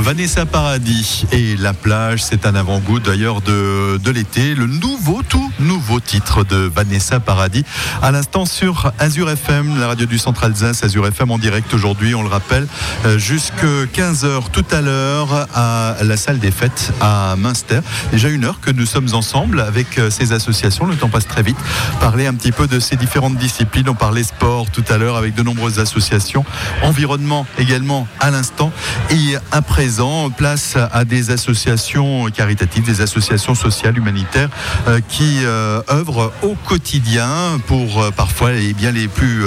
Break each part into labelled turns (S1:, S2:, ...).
S1: Vanessa Paradis et La plage, c'est un avant-goût d'ailleurs de, l'été. Le nouveau, tout nouveau titre de Vanessa Paradis. À l'instant sur Azure FM, la radio du Centre Alsace, Azure FM en direct aujourd'hui, on le rappelle, euh, jusque 15h tout à l'heure à la salle des fêtes à Münster. Déjà une heure que nous sommes ensemble avec euh, ces associations, le temps passe très vite. Parler un petit peu de ces différentes disciplines. On parlait sport tout à l'heure avec de nombreuses associations, environnement également à l'instant. Et à présent, place à des associations caritatives, des associations sociales, humanitaires euh, qui euh, œuvrent au quotidien pour euh, parfois les, bien les plus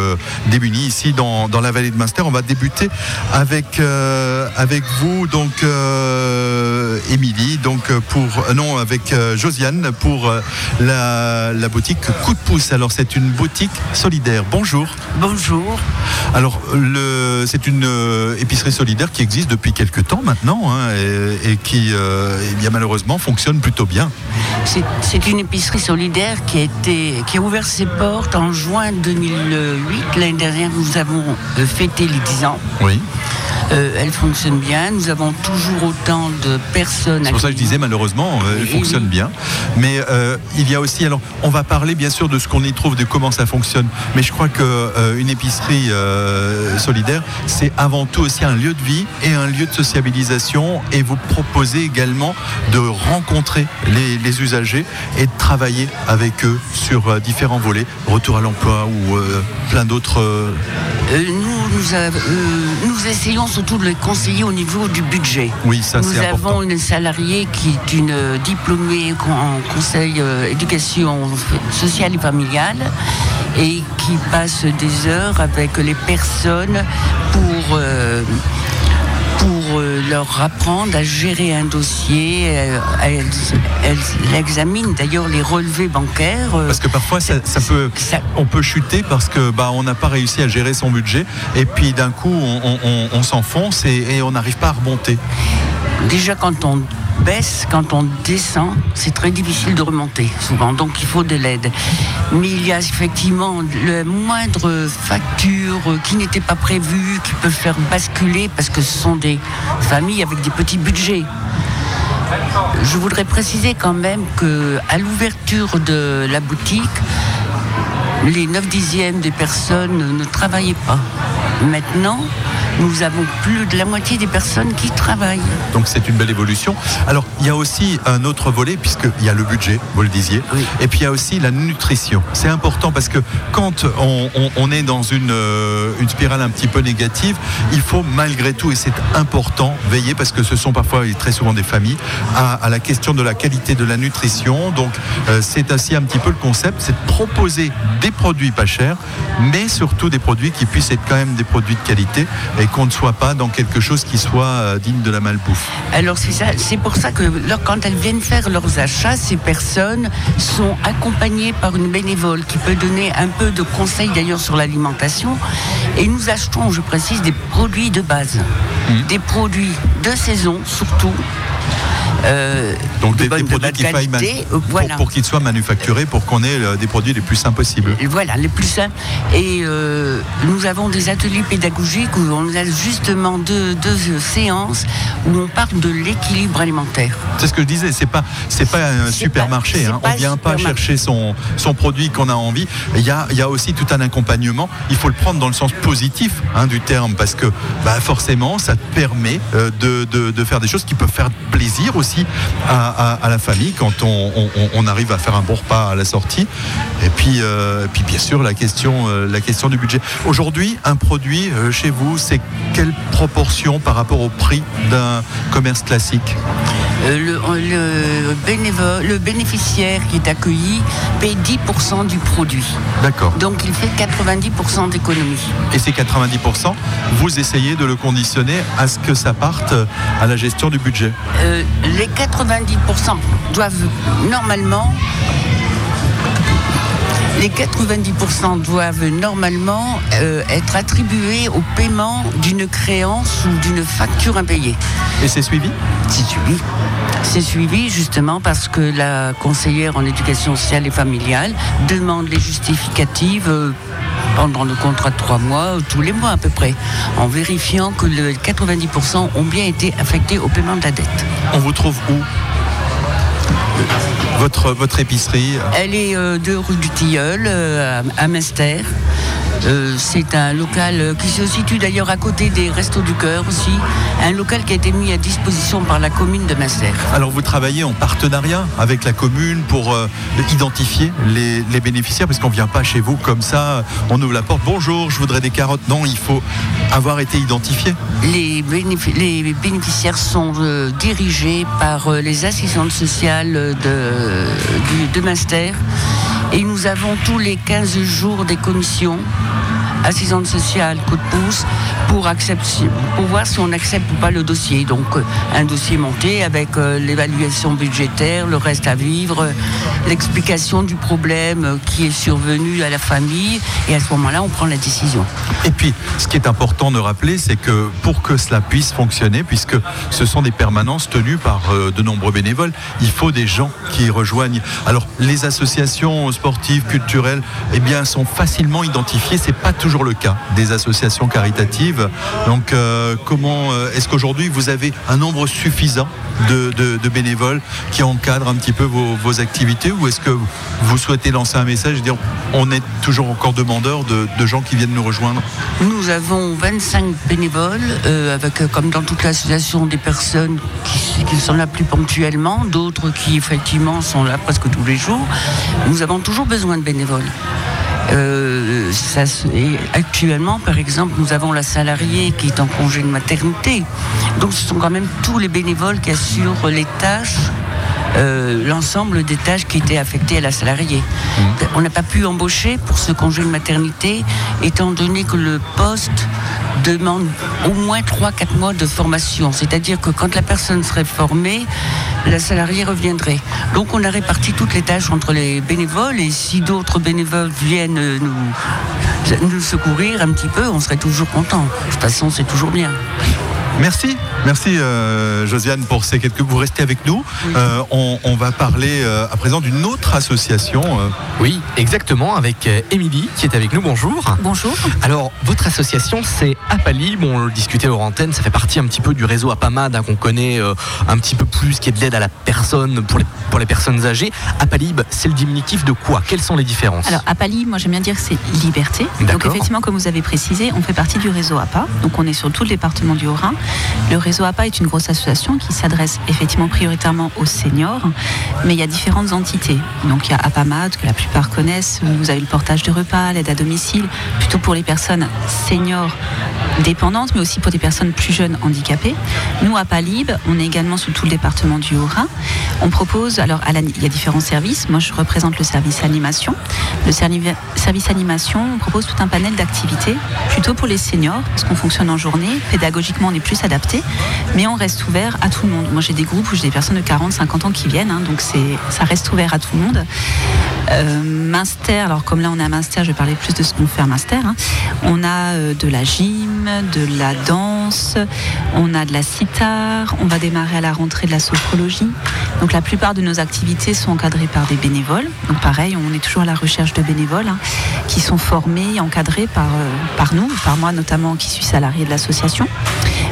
S1: démunis ici dans, dans, la vallée de Munster. On va débuter avec, avec vous, donc Émilie, donc pour non avec Josiane pour la, la boutique Coup de pouce. Alors c'est une boutique solidaire. Bonjour.
S2: Bonjour.
S1: Alors c'est une épicerie solidaire qui existe depuis quelques temps maintenant hein, et, qui bien malheureusement fonctionne plutôt bien.
S2: C'est une épicerie solidaire qui a, été, qui a ouvert ses portes en juin 2008. L'année dernière, nous avons euh, fêté les 10 ans.
S1: Oui.
S2: Euh, elle fonctionne bien. Nous avons toujours autant de personnes.
S1: C'est pour ça que je disais malheureusement, euh, elle fonctionne bien. Mais euh, il y a aussi, alors on va parler bien sûr de ce qu'on y trouve, de comment ça fonctionne. Mais je crois qu'une épicerie solidaire, c'est avant tout aussi un lieu de vie et un lieu de Et vous proposez également de rencontrer les, les usagers et de travailler avec eux sur différents volets, retour à l'emploi ou plein d'autres.
S2: nous, nous, nous essayons surtout de les conseiller au niveau du budget.
S1: Oui, ça
S2: Nous avons une salariée qui est une diplômée en conseil euh, éducation sociale et familiale et qui passe des heures avec les personnes pour euh, euh, leur apprendre à gérer un dossier. Euh, elles, examinent d'ailleurs les relevés bancaires.
S1: Euh, parce que parfois, ça, peut, on peut chuter parce que bah, on n'a pas réussi à gérer son budget et puis d'un coup, on, s'enfonce et, et on n'arrive pas à remonter.
S2: Déjà, quand on baisse, quand on descend, c'est très difficile de remonter souvent, donc il faut de l'aide. Mais il y a effectivement le moindre facture qui n'était pas prévue, qui peut faire basculer, parce que ce sont des familles avec des petits budgets. Je voudrais préciser quand même que à l'ouverture de la boutique, les 9 dixièmes des personnes ne travaillaient pas. Maintenant, nous avons plus de la moitié des personnes qui travaillent.
S1: Donc c'est une belle évolution. Alors il y a aussi un autre volet, puisqu'il y a le budget, vous le disiez, et puis il y a aussi la nutrition. C'est important parce que quand on, est dans une, euh, une, spirale un petit peu négative, il faut malgré tout, et c'est important, veiller, parce que ce sont parfois et très souvent des familles, à, la question de la qualité de la nutrition. Donc euh, c'est ainsi un petit peu le concept, c'est de proposer des produits pas chers, mais surtout des produits qui puissent être quand même des produits de qualité et qu'on ne soit pas dans quelque chose qui soit euh, digne de la malbouffe.
S2: Alors c'est ça, c'est pour ça que quand elles viennent faire leurs achats, ces personnes sont accompagnées par une bénévole qui peut donner un peu de conseils d'ailleurs sur l'alimentation. Et nous achetons, je précise, des produits de base, mmh. des produits de saison surtout.
S1: Euh, Donc des, produits qui faillent euh, pour, qu'ils soient manufacturés, pour qu'on ait euh, des produits les plus sains possibles.
S2: Voilà, les plus sains. Et nous avons des ateliers pédagogiques où on a justement deux, séances où on parle de l'équilibre alimentaire.
S1: C'est ce que je disais, c'est pas c'est pas un supermarché. Hein. on ne vient pas chercher son, son produit qu'on a envie. Il y a, il y a aussi tout un accompagnement. Il faut le prendre dans le sens positif hein, du terme parce que bah, forcément ça te permet de, de, de faire des choses qui peuvent faire plaisir aussi à, la famille quand on, arrive à faire un bon repas à la sortie. Et puis, euh, puis bien sûr, la question, euh, la question du budget. Aujourd'hui, un produit euh, chez vous, c'est quelle proportion par rapport au prix d'un commerce classique
S2: le, le, bénéficiaire qui est accueilli paye 10% du produit.
S1: D'accord.
S2: Donc il fait 90% d'économie.
S1: Et ces 90%, vous essayez de le conditionner à ce que ça parte à la gestion du budget?
S2: Les 90% doivent normalement les 90% doivent normalement euh, être attribués au paiement d'une créance ou d'une facture impayée.
S1: Et c'est suivi?
S2: C'est suivi. C'est suivi justement parce que la conseillère en éducation sociale et familiale demande les justificatives. Euh, pendant le contrat de trois mois, tous les mois à peu près, en vérifiant que les 90% ont bien été affectés au paiement de la dette.
S1: On vous trouve où? Votre, votre épicerie?
S2: Elle est euh, de rue du Tilleul, euh, à Mester. Euh, c'est un local qui se situe d'ailleurs à côté des Restos du Cœur aussi. Un local qui a été mis à disposition par la commune de Masser.
S1: Alors vous travaillez en partenariat avec la commune pour euh, identifier les, bénéficiaires parce qu'on ne vient pas chez vous comme ça, on ouvre la porte, bonjour, je voudrais des carottes. Non, il faut avoir été identifié.
S2: Les, les bénéficiaires sont euh, dirigés par les assistantes sociales de, de Master. Et nous avons tous les 15 jours des commissions assistante sociale, coup de pouce, pour, accepter, pour voir si on accepte ou pas le dossier. Donc euh, un dossier monté avec euh, l'évaluation budgétaire, le reste à vivre, l'explication du problème qui est survenu à la famille, et à ce moment-là, on prend la décision.
S1: Et puis, ce qui est important de rappeler, c'est que pour que cela puisse fonctionner, puisque ce sont des permanences tenues par euh, de nombreux bénévoles, il faut des gens qui rejoignent. Alors, les associations sportives, culturelles, eh bien, sont facilement identifiées. C'est pas le cas des associations caritatives. Donc, euh, comment euh, est-ce qu'aujourd'hui vous avez un nombre suffisant de, bénévoles qui encadrent un petit peu vos, activités ou est-ce que vous souhaitez lancer un message et dire on est toujours encore demandeur de, gens qui viennent nous rejoindre?
S2: Nous avons 25 bénévoles, euh, avec comme dans toute l'association des personnes qui, qui, sont là plus ponctuellement, d'autres qui effectivement sont là presque tous les jours. Nous avons toujours besoin de bénévoles. Euh, ça, actuellement, par exemple, nous avons la salariée qui est en congé de maternité. Donc ce sont quand même tous les bénévoles qui assurent les tâches euh, l'ensemble des tâches qui étaient affectées à la salariée. Mmh. On n'a pas pu embaucher pour ce congé de maternité, étant donné que le poste demande au moins 3-4 mois de formation. C'est-à-dire que quand la personne serait formée, la salariée reviendrait. Donc on a réparti toutes les tâches entre les bénévoles et si d'autres bénévoles viennent nous, secourir un petit peu, on serait toujours content. De toute façon, c'est toujours bien.
S1: Merci, merci euh, Josiane pour ces quelques. Vous restez avec nous. Euh, on, va parler euh, à présent d'une autre association.
S3: Oui, exactement, avec Émilie qui est avec nous. Bonjour.
S4: Bonjour.
S3: Alors, votre association, c'est Apalib. On le discutait hors antenne. Ça fait partie un petit peu du réseau Apamad hein, qu'on connaît un petit peu plus, qui est de l'aide à la personne pour les, pour les personnes âgées. Apalib, c'est le diminutif de quoi? Quelles sont les différences?
S4: Alors, Apalib, moi j'aime bien dire que c'est liberté. Donc, effectivement, comme vous avez précisé, on fait partie du réseau APA. Donc, on est sur tout le département du Haut-Rhin. Le réseau APA est une grosse association qui s'adresse effectivement prioritairement aux seniors, mais il y a différentes entités. Donc il y a APAMAD, que la plupart connaissent, vous avez le portage de repas, l'aide à domicile, plutôt pour les personnes seniors dépendantes, mais aussi pour des personnes plus jeunes handicapées. Nous, à Palib, on est également sous tout le département du Haut-Rhin. On propose, alors il y a différents services. Moi, je représente le service animation. Le service animation, on propose tout un panel d'activités, plutôt pour les seniors, parce qu'on fonctionne en journée. Pédagogiquement, on est plus adapté, mais on reste ouvert à tout le monde. Moi, j'ai des groupes où j'ai des personnes de 40, 50 ans qui viennent, hein, donc ça reste ouvert à tout le monde. Euh, alors comme là on est à Minster, je vais parler plus de ce qu'on fait à Minster. Hein. On a euh, de la gym, de la danse, on a de la sitar, on va démarrer à la rentrée de la sophrologie. Donc la plupart de nos activités sont encadrées par des bénévoles. Donc pareil, on est toujours à la recherche de bénévoles hein, qui sont formés, encadrés par, euh, par nous, par moi notamment qui suis salarié de l'association.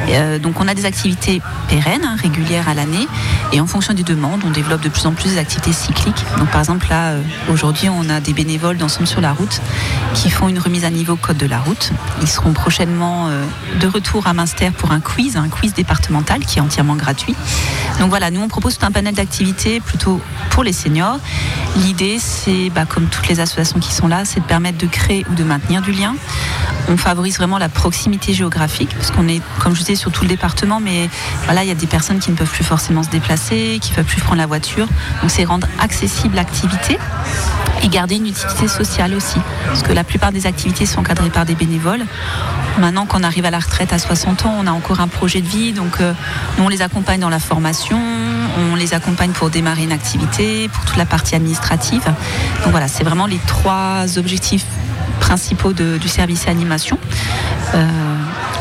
S4: Euh, donc on a des activités pérennes, hein, régulières à l'année, et en fonction des demandes, on développe de plus en plus des activités cycliques. Donc par exemple là, euh, aujourd'hui, on a des bénévoles d'ensemble sur la route qui font une remise à niveau code de la route. Ils seront prochainement euh, de retour à Münster pour un quiz, un quiz départemental qui est entièrement gratuit. Donc voilà, nous on propose tout un panel d'activités plutôt pour les seniors. L'idée, c'est, bah, comme toutes les associations qui sont là, c'est de permettre de créer ou de maintenir du lien. On favorise vraiment la proximité géographique, parce qu'on est, comme je disais, sur tout le département, mais voilà, il y a des personnes qui ne peuvent plus forcément se déplacer, qui ne peuvent plus prendre la voiture. Donc c'est rendre accessible l'activité et garder une utilité sociale aussi. Parce que la plupart des activités sont encadrées par des bénévoles. Maintenant qu'on arrive à la retraite à 60 ans, on a encore un projet de vie. Donc euh, nous, on les accompagne dans la formation, on les accompagne pour démarrer une activité, pour toute la partie administrative. Donc voilà, c'est vraiment les trois objectifs principaux du service animation. Euh,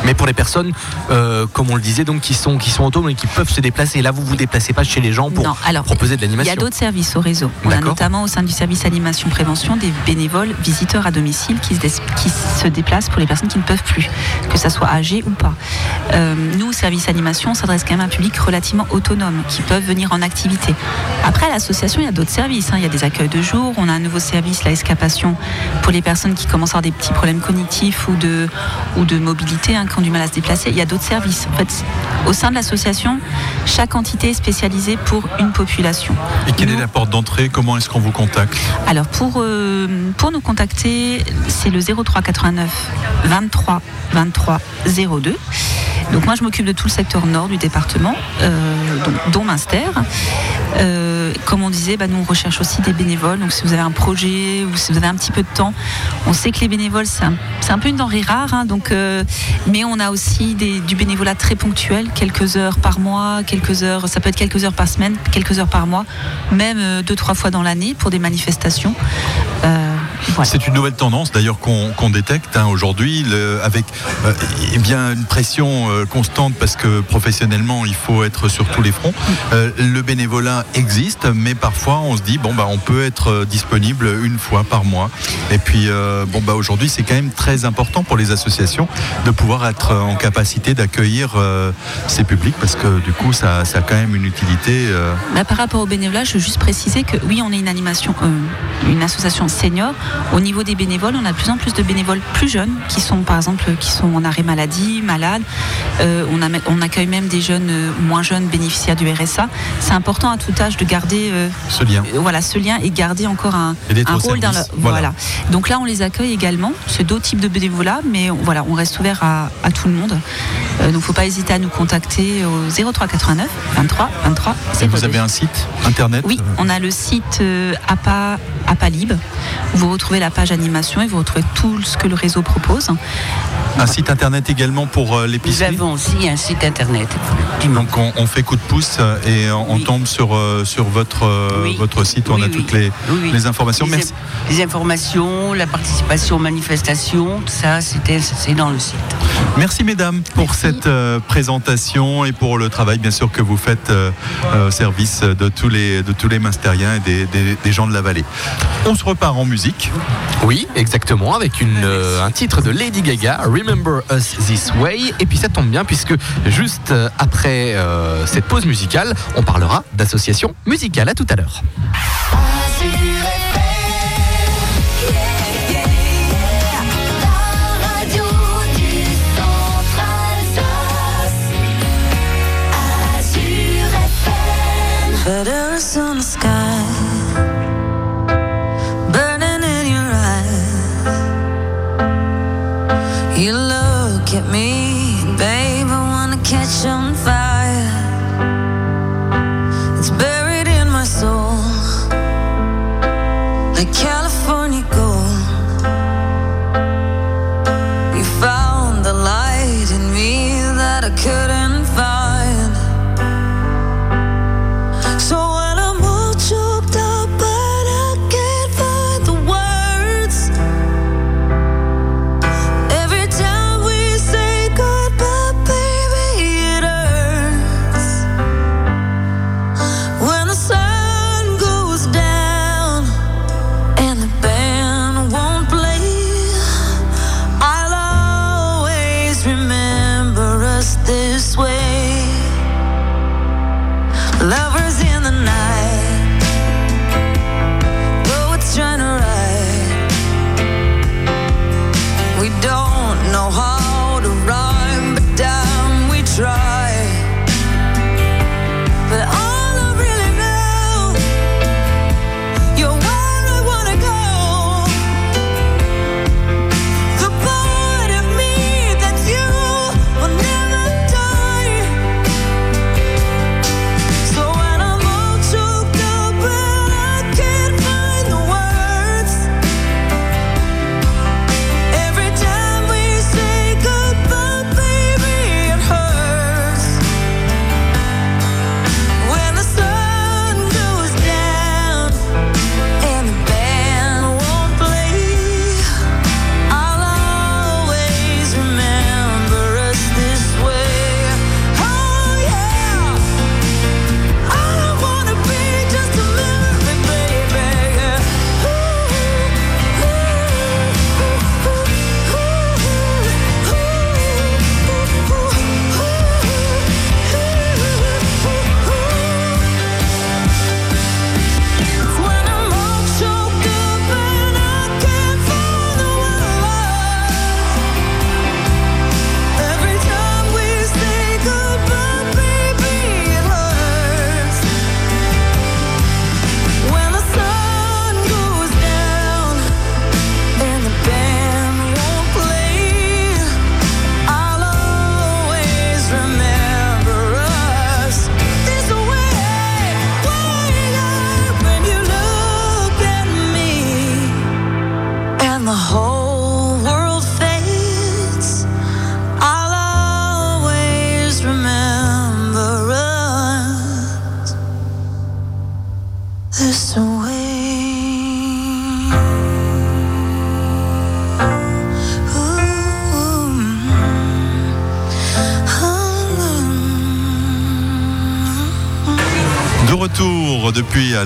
S3: Mais pour les personnes, euh, comme on le disait, donc qui sont qui sont autonomes et qui peuvent se déplacer. Là, vous vous déplacez pas chez les gens pour proposer de l'animation.
S4: Il y a d'autres services au réseau. On a notamment au sein du service animation prévention des bénévoles visiteurs à domicile qui se, qui se déplacent pour les personnes qui ne peuvent plus, que ça soit âgé ou pas. Euh, nous, service animation, on s'adresse quand même à un public relativement autonome qui peuvent venir en activité. Après, à l'association, il y a d'autres services. Hein. Il y a des accueils de jour. On a un nouveau service, la escapation, pour les personnes qui commencent à avoir des petits problèmes cognitifs ou de, ou de mobilité, hein, qui ont du mal à se déplacer. Il y a d'autres services. En fait, au sein de l'association, chaque entité est spécialisée pour une population.
S1: Et quelle est la porte d'entrée? Comment est-ce qu'on vous contacte?
S4: Alors, pour, euh, pour nous contacter, c'est le 03 89 23 23 02. Donc moi je m'occupe de tout le secteur nord du département, euh, dont Minster. Euh, comme on disait, bah, nous on recherche aussi des bénévoles. Donc si vous avez un projet ou si vous avez un petit peu de temps, on sait que les bénévoles c'est un, peu une denrée rare. Hein, donc, euh, mais on a aussi du bénévolat très ponctuel, quelques heures par mois, quelques heures, ça peut être quelques heures par semaine, quelques heures par mois, même deux trois fois dans l'année pour des manifestations.
S1: C'est une nouvelle tendance d'ailleurs qu'on détecte hein, aujourd'hui avec euh, eh bien une pression euh, constante parce que professionnellement il faut être sur tous les fronts. Euh, le bénévolat existe, mais parfois on se dit bon bah on peut être disponible une fois par mois. Et puis bon bah aujourd'hui c'est quand même très important pour les associations de pouvoir être en capacité d'accueillir ces publics parce que du coup ça, ça a quand même une utilité.
S4: Bah, par rapport au bénévolat, je veux juste préciser que oui on est une animation, une association senior au niveau des bénévoles, on a de plus en plus de bénévoles plus jeunes qui sont, par exemple, qui sont en arrêt maladie, malades. Euh, on, on, accueille même des jeunes euh, moins jeunes bénéficiaires du RSA. C'est important à tout âge de garder
S1: euh, ce lien.
S4: voilà, ce lien et garder encore un, rôle dans le, voilà. Donc là, on les accueille également. C'est d'autres types de bénévolat, mais voilà, on reste ouvert à, tout le monde. donc, il ne faut pas hésiter à nous contacter au 03 89 23 23.
S1: Et vous avez un site internet?
S4: Oui, on a le site APA, APALIB. Vous retrouvez la page animation et vous retrouvez tout ce que le réseau propose.
S1: Un site internet également pour euh, l'épicerie
S2: Nous avons aussi un site internet.
S1: Donc on, fait coup de pouce euh, et on tombe sur, euh, sur votre, votre site où on a toutes les, les informations.
S2: Les,
S1: Merci.
S2: Les informations, la participation aux manifestations, tout ça, c'est dans le site.
S1: Merci mesdames pour cette présentation et pour le travail bien sûr que vous faites au service de tous les, de tous les Mastériens et des, des, des gens de la vallée. On se repart en musique.
S3: Oui, exactement, avec une, euh, un titre de Lady Gaga, Remember Us This Way. Et puis ça tombe bien puisque juste euh, après euh, cette pause musicale, on parlera d'association musicale. À tout à l'heure.
S5: You look at me, babe, I
S1: wanna catch on fire.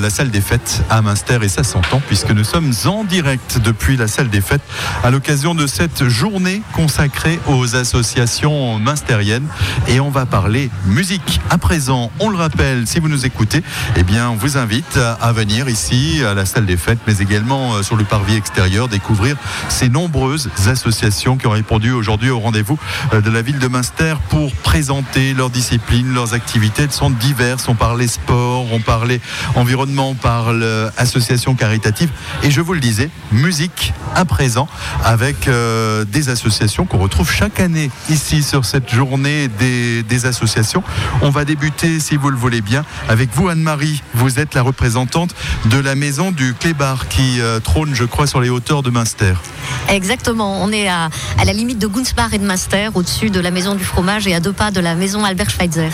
S1: La salle des fêtes à Münster et ça s'entend puisque nous sommes en direct depuis la salle des fêtes à l'occasion de cette journée consacrée aux associations münstériennes et on va parler musique. À présent, on le rappelle, si vous nous écoutez, eh bien, on vous invite à venir ici à la salle des fêtes mais également euh, sur le parvis extérieur découvrir ces nombreuses associations qui ont répondu aujourd'hui au rendez-vous euh, de la ville de Münster pour présenter leurs disciplines, leurs activités. Elles sont diverses. On parlait sport, on parlait environnement, on parle association caritative. Et je vous le disais, musique à présent avec euh, des associations qu'on retrouve chaque année ici sur cette journée des, des, associations. On va débuter, si vous le voulez bien, avec vous, Anne-Marie. Vous êtes la représentante de la maison du Clébar qui euh, trône, je crois, sur les hauteurs de Münster.
S5: Exactement. On est à, à la limite de Gunzbach et de Münster, au-dessus de la maison du fromage et à deux pas de la maison Albert Schweitzer.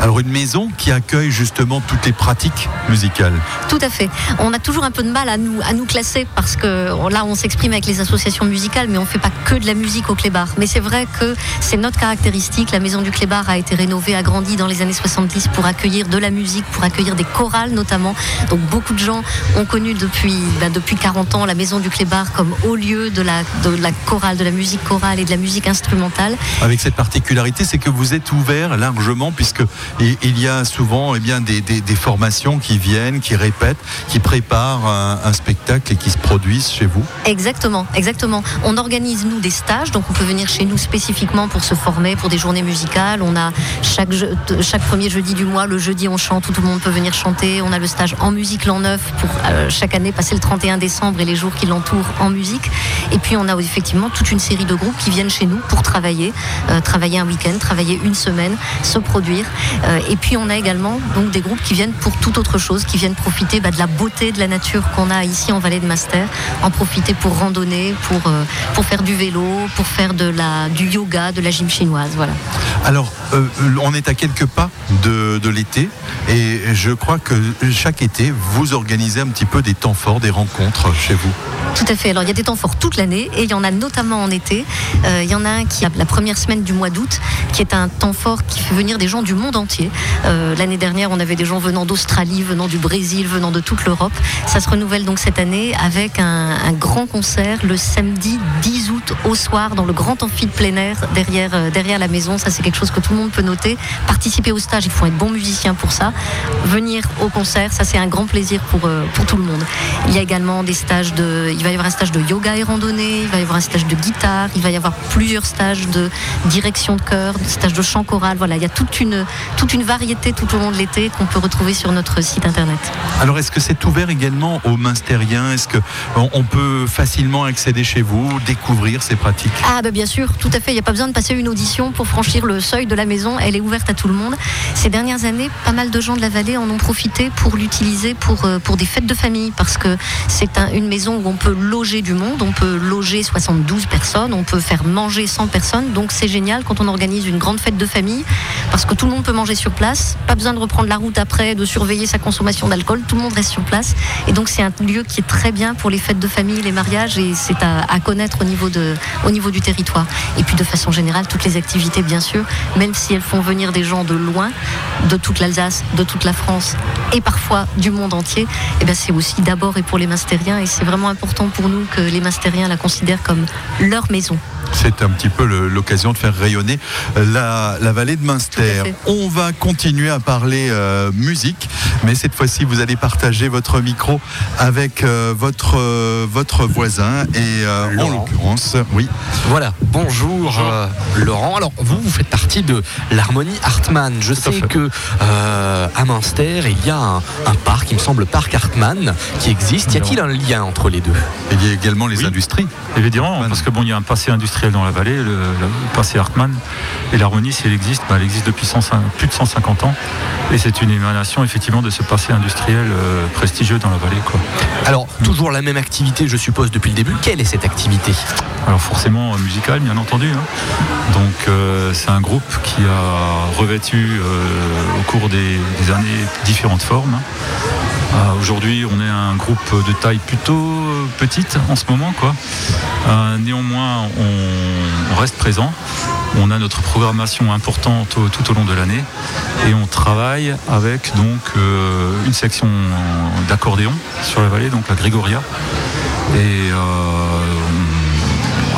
S1: Alors une maison qui accueille justement toutes les pratiques musicales.
S5: Tout à fait. On a toujours un peu de mal à nous, à nous classer parce que là on s'exprime avec les associations musicales mais on ne fait pas que de la musique au Clébar. Mais c'est vrai que c'est notre caractéristique. La maison du Clébar a été rénovée, agrandie dans les années 70 pour accueillir de la musique, pour accueillir des chorales notamment. Donc beaucoup de gens ont connu depuis, ben, depuis 40 ans la maison du Clébar comme haut lieu de la, de la chorale, de la musique chorale et de la musique instrumentale.
S1: Avec cette particularité, c'est que vous êtes ouvert largement puisque il y a souvent eh bien, des, des, des, formations qui viennent, qui répètent, qui préparent un, spectacle et qui se produisent chez vous
S5: Exactement, exactement. On organise, nous, des stages, donc on peut venir chez nous spécifiquement pour se former, pour des journées musicales. On a chaque, premier jeudi du mois, le jeudi, on chante, tout le monde peut venir chanter. On a le stage en musique l'an neuf pour euh, chaque année passer le 31 décembre et les jours qui l'entourent en musique. Et puis, on a effectivement toute une série de groupes qui viennent chez nous pour travailler, euh, travailler un week-end, travailler une semaine, se produire. Euh, et puis on a également donc des groupes qui viennent pour toute autre chose, qui viennent profiter bah, de la beauté de la nature qu'on a ici en vallée de Master, en profiter pour randonner, pour, euh, pour faire du vélo, pour faire de la, du yoga, de la gym chinoise. Voilà.
S1: Alors, euh, on est à quelques pas de, de l'été et je crois que chaque été, vous organisez un petit peu des temps forts, des rencontres chez vous.
S5: Tout à fait. Alors il y a des temps forts toute l'année et il y en a notamment en été. Euh, il y en a un qui a la première semaine du mois d'août, qui est un temps fort qui fait venir des gens du monde entier. L'année dernière, on avait des gens venant d'Australie, venant du Brésil, venant de toute l'Europe. Ça se renouvelle donc cette année avec un, grand concert le samedi 10 août au soir dans le grand amphi de plein air derrière, euh, derrière la maison. Ça c'est quelque chose que tout le monde peut noter. Participer au stage, il faut être bon musicien pour ça. Venir au concert, ça c'est un grand plaisir pour, euh, pour tout le monde. Il y a également des stages de il va y avoir un stage de yoga et randonnée, il va y avoir un stage de guitare, il va y avoir plusieurs stages de direction de chœur, stage de chant choral. Voilà, il y a toute une, toute une variété tout au long de l'été qu'on peut retrouver sur notre site internet.
S1: Alors, est-ce que c'est ouvert également aux Münstériens Est-ce qu'on peut facilement accéder chez vous, découvrir ces pratiques?
S5: Ah, bah bien sûr, tout à fait. Il n'y a pas besoin de passer une audition pour franchir le seuil de la maison. Elle est ouverte à tout le monde. Ces dernières années, pas mal de gens de la vallée en ont profité pour l'utiliser pour, pour des fêtes de famille parce que c'est un, une maison où on peut loger du monde, on peut loger 72 personnes, on peut faire manger 100 personnes. Donc c'est génial quand on organise une grande fête de famille parce que tout le monde peut manger sur place, pas besoin de reprendre la route après, de surveiller sa consommation d'alcool, tout le monde reste sur place. Et donc c'est un lieu qui est très bien pour les fêtes de famille, les mariages et c'est à, à, connaître au niveau, de, au niveau du territoire. Et puis de façon générale, toutes les activités bien sûr, même si elles font venir des gens de loin, de toute l'Alsace, de toute la France et parfois du monde entier, et eh bien c'est aussi d'abord et pour les Mastériens et c'est vraiment important pour nous que les Mastériens la considèrent comme leur maison.
S1: C'est un petit peu l'occasion de faire rayonner la, la vallée de Münster. On va continuer à parler euh, musique, mais cette fois-ci, vous allez partager votre micro avec euh, votre, euh, votre voisin et en l'occurrence, oui.
S3: Voilà, bonjour, bonjour. Laurent. Alors, vous, vous faites partie de l'harmonie Hartmann. Je Tout sais que à Münster, il y a un, un, parc, il me semble, parc Hartmann, qui existe. Y a-t-il un lien entre les deux?
S1: Il y a également les oui. industries.
S6: Évidemment, parce que bon, il y a un passé industriel dans la vallée, le, le passé Hartmann. Et l'harmonie, si elle existe, bah, elle existe depuis 100, plus de 150 ans. Et c'est une émanation effectivement de ce passé industriel euh, prestigieux dans la vallée. Quoi.
S3: Alors, toujours la même activité, je suppose, depuis le début. Quelle est cette activité?
S6: Alors forcément euh, musicale, bien entendu. Hein. Donc euh, c'est un groupe qui a revêtu euh, au cours des, des, années différentes formes. Euh, Aujourd'hui, on est un groupe de taille plutôt petite en ce moment, quoi. Néanmoins, on, on, reste présent on a notre programmation importante tout au long de l'année et on travaille avec donc une section d'accordéon sur la vallée, donc la Grégoria. Et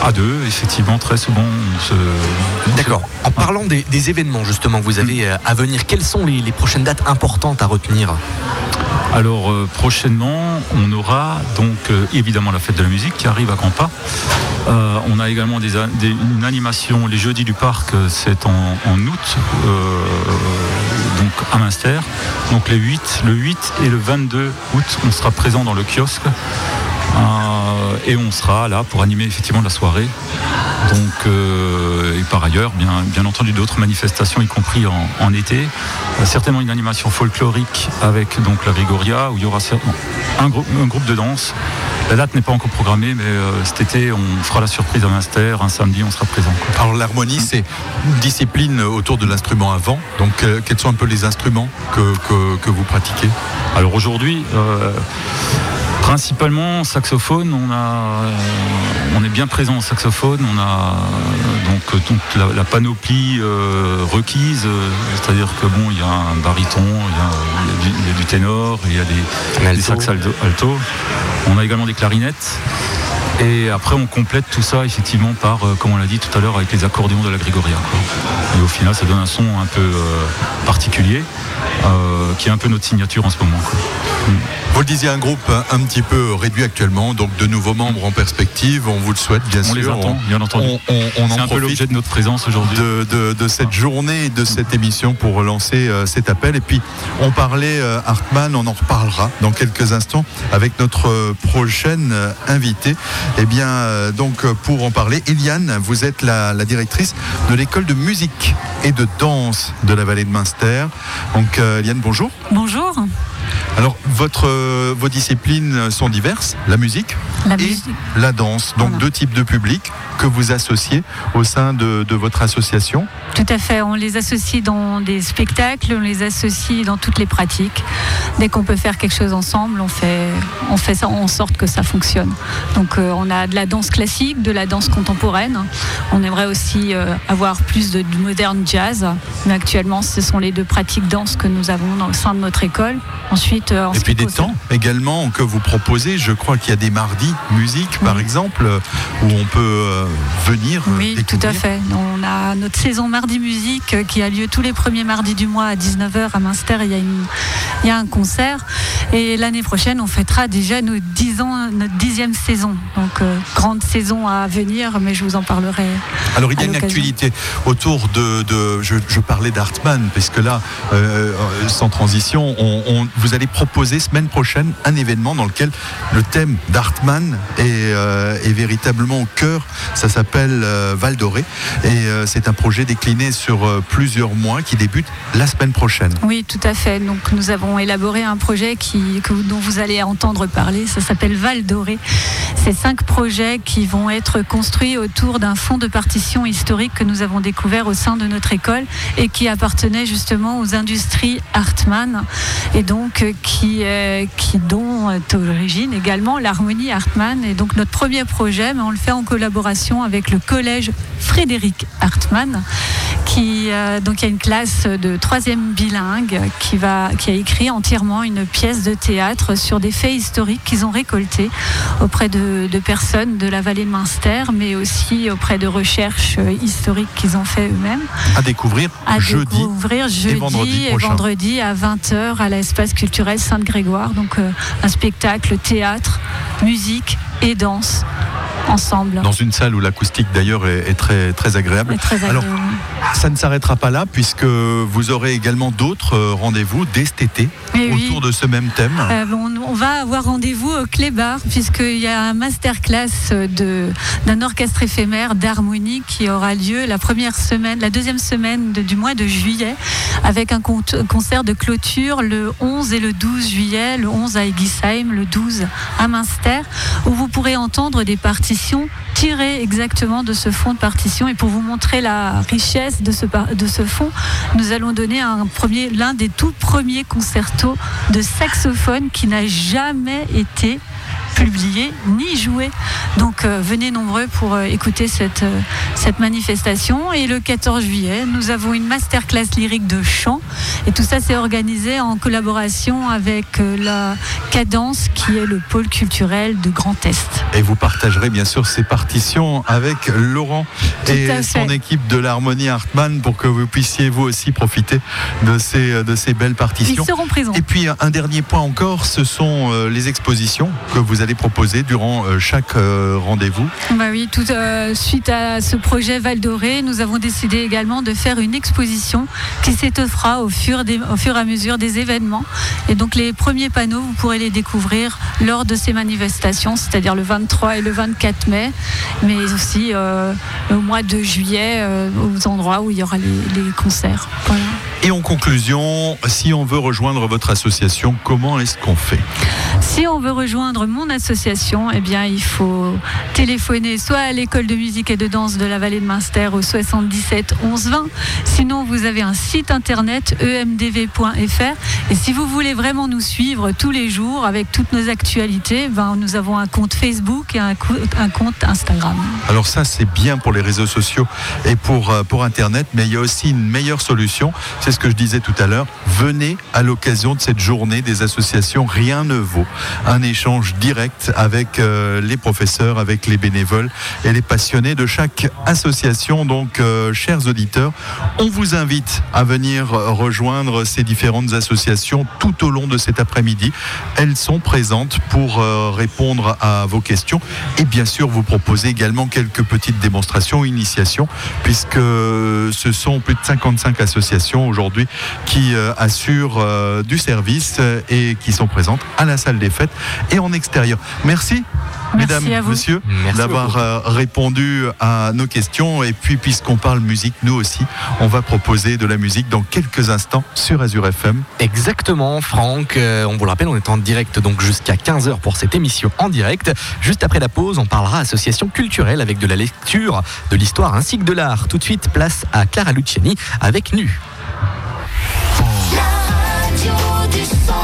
S6: à deux, effectivement, très souvent.
S3: D'accord. En parlant des, événements justement que vous avez euh, à venir, quelles sont les, prochaines dates importantes à retenir?
S6: Alors euh, prochainement, on aura donc euh, évidemment la fête de la musique qui arrive à Campa. on a également des, une animation les jeudis du parc, c'est en, août, donc à Münster. Donc les 8, le 8 et le 22 août, on sera présent dans le kiosque. Euh, et on sera là pour animer effectivement la soirée. Donc, euh, et par ailleurs, bien, bien entendu, d'autres manifestations, y compris en, été. Euh, certainement une animation folklorique avec donc la Grigoria, où il y aura un, un groupe de danse. La date n'est pas encore programmée, mais cet été, on fera la surprise à Munster. Un samedi, on sera présent.
S1: Alors, l'harmonie, c'est une discipline autour de l'instrument avant. Donc, quels sont un peu les instruments que, que, vous pratiquez?
S6: Alors, aujourd'hui, Principalement saxophone, on, a, euh, on est bien présent en saxophone, on a donc toute la, panoplie euh, requise, c'est-à-dire que bon, il y a un baryton, il y a, du, ténor, il y a des, sax alto. On a également des clarinettes. Et après, on complète tout ça effectivement par, euh, comme on l'a dit tout à l'heure, avec les accordéons de la Grégoria. Et au final, ça donne un son un peu particulier, qui est un peu notre signature en ce moment.
S1: Vous le disiez, un groupe un petit peu réduit actuellement, donc de nouveaux membres en perspective. On vous le souhaite, bien
S6: sûr.
S1: Les
S6: attend, bien entendu.
S1: On,
S6: en un peu l'objet de notre présence aujourd'hui.
S1: De, cette journée, de cette émission pour relancer euh, cet appel. Et puis, on parlait euh, Hartmann, on en reparlera dans quelques instants avec notre euh, prochaine invitée. Eh bien, donc, pour en parler, Eliane, vous êtes la, la directrice de l'école de musique et de danse de la vallée de Münster. Donc, Eliane, bonjour.
S7: Bonjour.
S1: Alors, votre, euh, vos disciplines sont diverses, la musique et la danse. Donc, deux types de publics que vous associez au sein de, votre association
S7: Tout à fait. On les associe dans des spectacles, on les associe dans toutes les pratiques. Dès qu'on peut faire quelque chose ensemble, on fait, on fait ça en sorte que ça fonctionne. Donc, euh, on a de la danse classique, de la danse contemporaine. On aimerait aussi euh, avoir plus de, de moderne jazz. Mais actuellement, ce sont les deux pratiques danse que nous avons au sein de notre école.
S1: Ensuite, euh, et puis des temps également que vous proposez. Je crois qu'il y a des mardis musique, par exemple, où on peut euh, venir.
S7: Euh, oui, tout à fait. On a notre saison mardi musique qui a lieu tous les premiers mardis du mois à 19h à Münster. Il y a, une, il y a un concert. Et l'année prochaine, on fêtera déjà nos 10 ans, notre dixième saison. Donc, grande saison à venir, mais je vous en parlerai.
S1: Alors, il y a une actualité autour de. de je, parlais d'Artman, puisque là, sans transition, on vous allez proposer semaine prochaine un événement dans lequel le thème d'Artman est, euh, est, véritablement au cœur. Ça s'appelle euh, Val d'Oré et euh, c'est un projet décliné sur plusieurs mois qui débute la semaine prochaine.
S7: Oui, tout à fait. Donc nous avons élaboré un projet qui, dont vous allez entendre parler. Ça s'appelle Val d'Oré. C'est cinq projets qui vont être construits autour d'un fonds de partition historique que nous avons découvert au sein de notre école et qui appartenait justement aux industries Hartmann. Et donc qui, qui dont est origine également l'harmonie Hartmann. Et donc notre premier projet, mais on le fait en collaboration avec le collège Frédéric Hartmann, qui euh, donc il y a une classe de troisième bilingue qui va qui a écrit entièrement une pièce de théâtre sur des faits historiques qu'ils ont récoltés auprès de, personnes de la vallée de Münster, mais aussi auprès de recherches historiques qu'ils ont fait eux-mêmes.
S1: À découvrir
S7: à
S1: jeudi,
S7: découvrir jeudi et vendredi, à 20h à l'espace culturel Sainte-Grégoire. Donc euh, un spectacle, théâtre, musique et danse ensemble.
S1: Dans une salle où l'acoustique d'ailleurs est, très, très agréable. Alors, ça ne s'arrêtera pas là puisque vous aurez également d'autres euh, rendez-vous dès cet été autour de ce même thème.
S7: Euh, on, va avoir rendez-vous au Clébar puisqu'il y a un masterclass d'un orchestre éphémère d'harmonie qui aura lieu la première semaine, la deuxième semaine du mois de juillet avec un concert de clôture le 11 et le 12 juillet, le 11 à Egisheim, le 12 à Münster où vous pourrez entendre des parties tiré exactement de ce fond de partition. Et pour vous montrer la richesse de ce, de nous allons donner un premier, l'un des tout premiers concertos de saxophone qui n'a jamais été publier ni jouer. Donc venez nombreux pour écouter cette, cette manifestation. Et le 14 juillet, nous avons une masterclass lyrique de chant. Et tout ça, c'est organisé en collaboration avec la Cadence, qui est le pôle culturel de Grand Est.
S1: Et vous partagerez bien sûr ces partitions avec Laurent et son équipe de l'Harmonie Hartmann pour que vous puissiez vous aussi profiter de ces, de ces belles partitions.
S7: Ils seront présents.
S1: Et puis un dernier point encore, ce sont euh, les expositions que vous allez proposer durant euh, chaque euh, rendez-vous.
S7: Bah oui, tout, suite à ce projet Val d'Oré, nous avons décidé également de faire une exposition qui s'étoffera au fur, au fur et à mesure des événements. Et donc les premiers panneaux, vous pourrez les découvrir lors de ces manifestations, c'est-à-dire le 23 et le 24 mai, mais aussi au mois de juillet aux endroits où il y aura les, concerts.
S1: Et en conclusion, si on veut rejoindre votre association, comment est-ce qu'on fait?
S7: Si on veut rejoindre mon association, eh bien, il faut téléphoner soit à l'école de musique et de danse de la vallée de Münster au 77 11 20. Sinon, vous avez un site internet emdv.fr. Et si vous voulez vraiment nous suivre tous les jours avec toutes nos actualités, ben, nous avons un compte Facebook et un, compte Instagram.
S1: Alors ça, c'est bien pour les réseaux sociaux et pour, euh, pour Internet, mais il y a aussi une meilleure solution. C'est ce que je disais tout à l'heure. Venez à l'occasion de cette journée des associations. Rien ne vaut un échange direct avec euh, les professeurs, avec les bénévoles et les passionnés de chaque association. Donc, euh, chers auditeurs, on vous invite à venir rejoindre ces différentes associations tout au long de cet après-midi. Elles sont présentes pour euh, répondre à vos questions et bien sûr vous proposer également quelques petites démonstrations, initiations, puisque ce sont plus de 55 associations aujourd'hui aujourd'hui qui euh, assurent euh, du service euh, et qui sont présentes à la salle des fêtes et en extérieur. Merci. Mesdames, Messieurs, d'avoir répondu à nos questions. Et puis, puisqu'on parle musique, nous aussi, on va proposer de la musique dans quelques instants sur Azure FM.
S3: Exactement, Franck. on vous le rappelle, on est en direct donc jusqu'à 15h pour cette émission en direct. Juste après la pause, on parlera association culturelle avec de la lecture, de l'histoire ainsi que de l'art. Tout de suite, place à Clara Luciani avec Nu.
S8: Est-ce que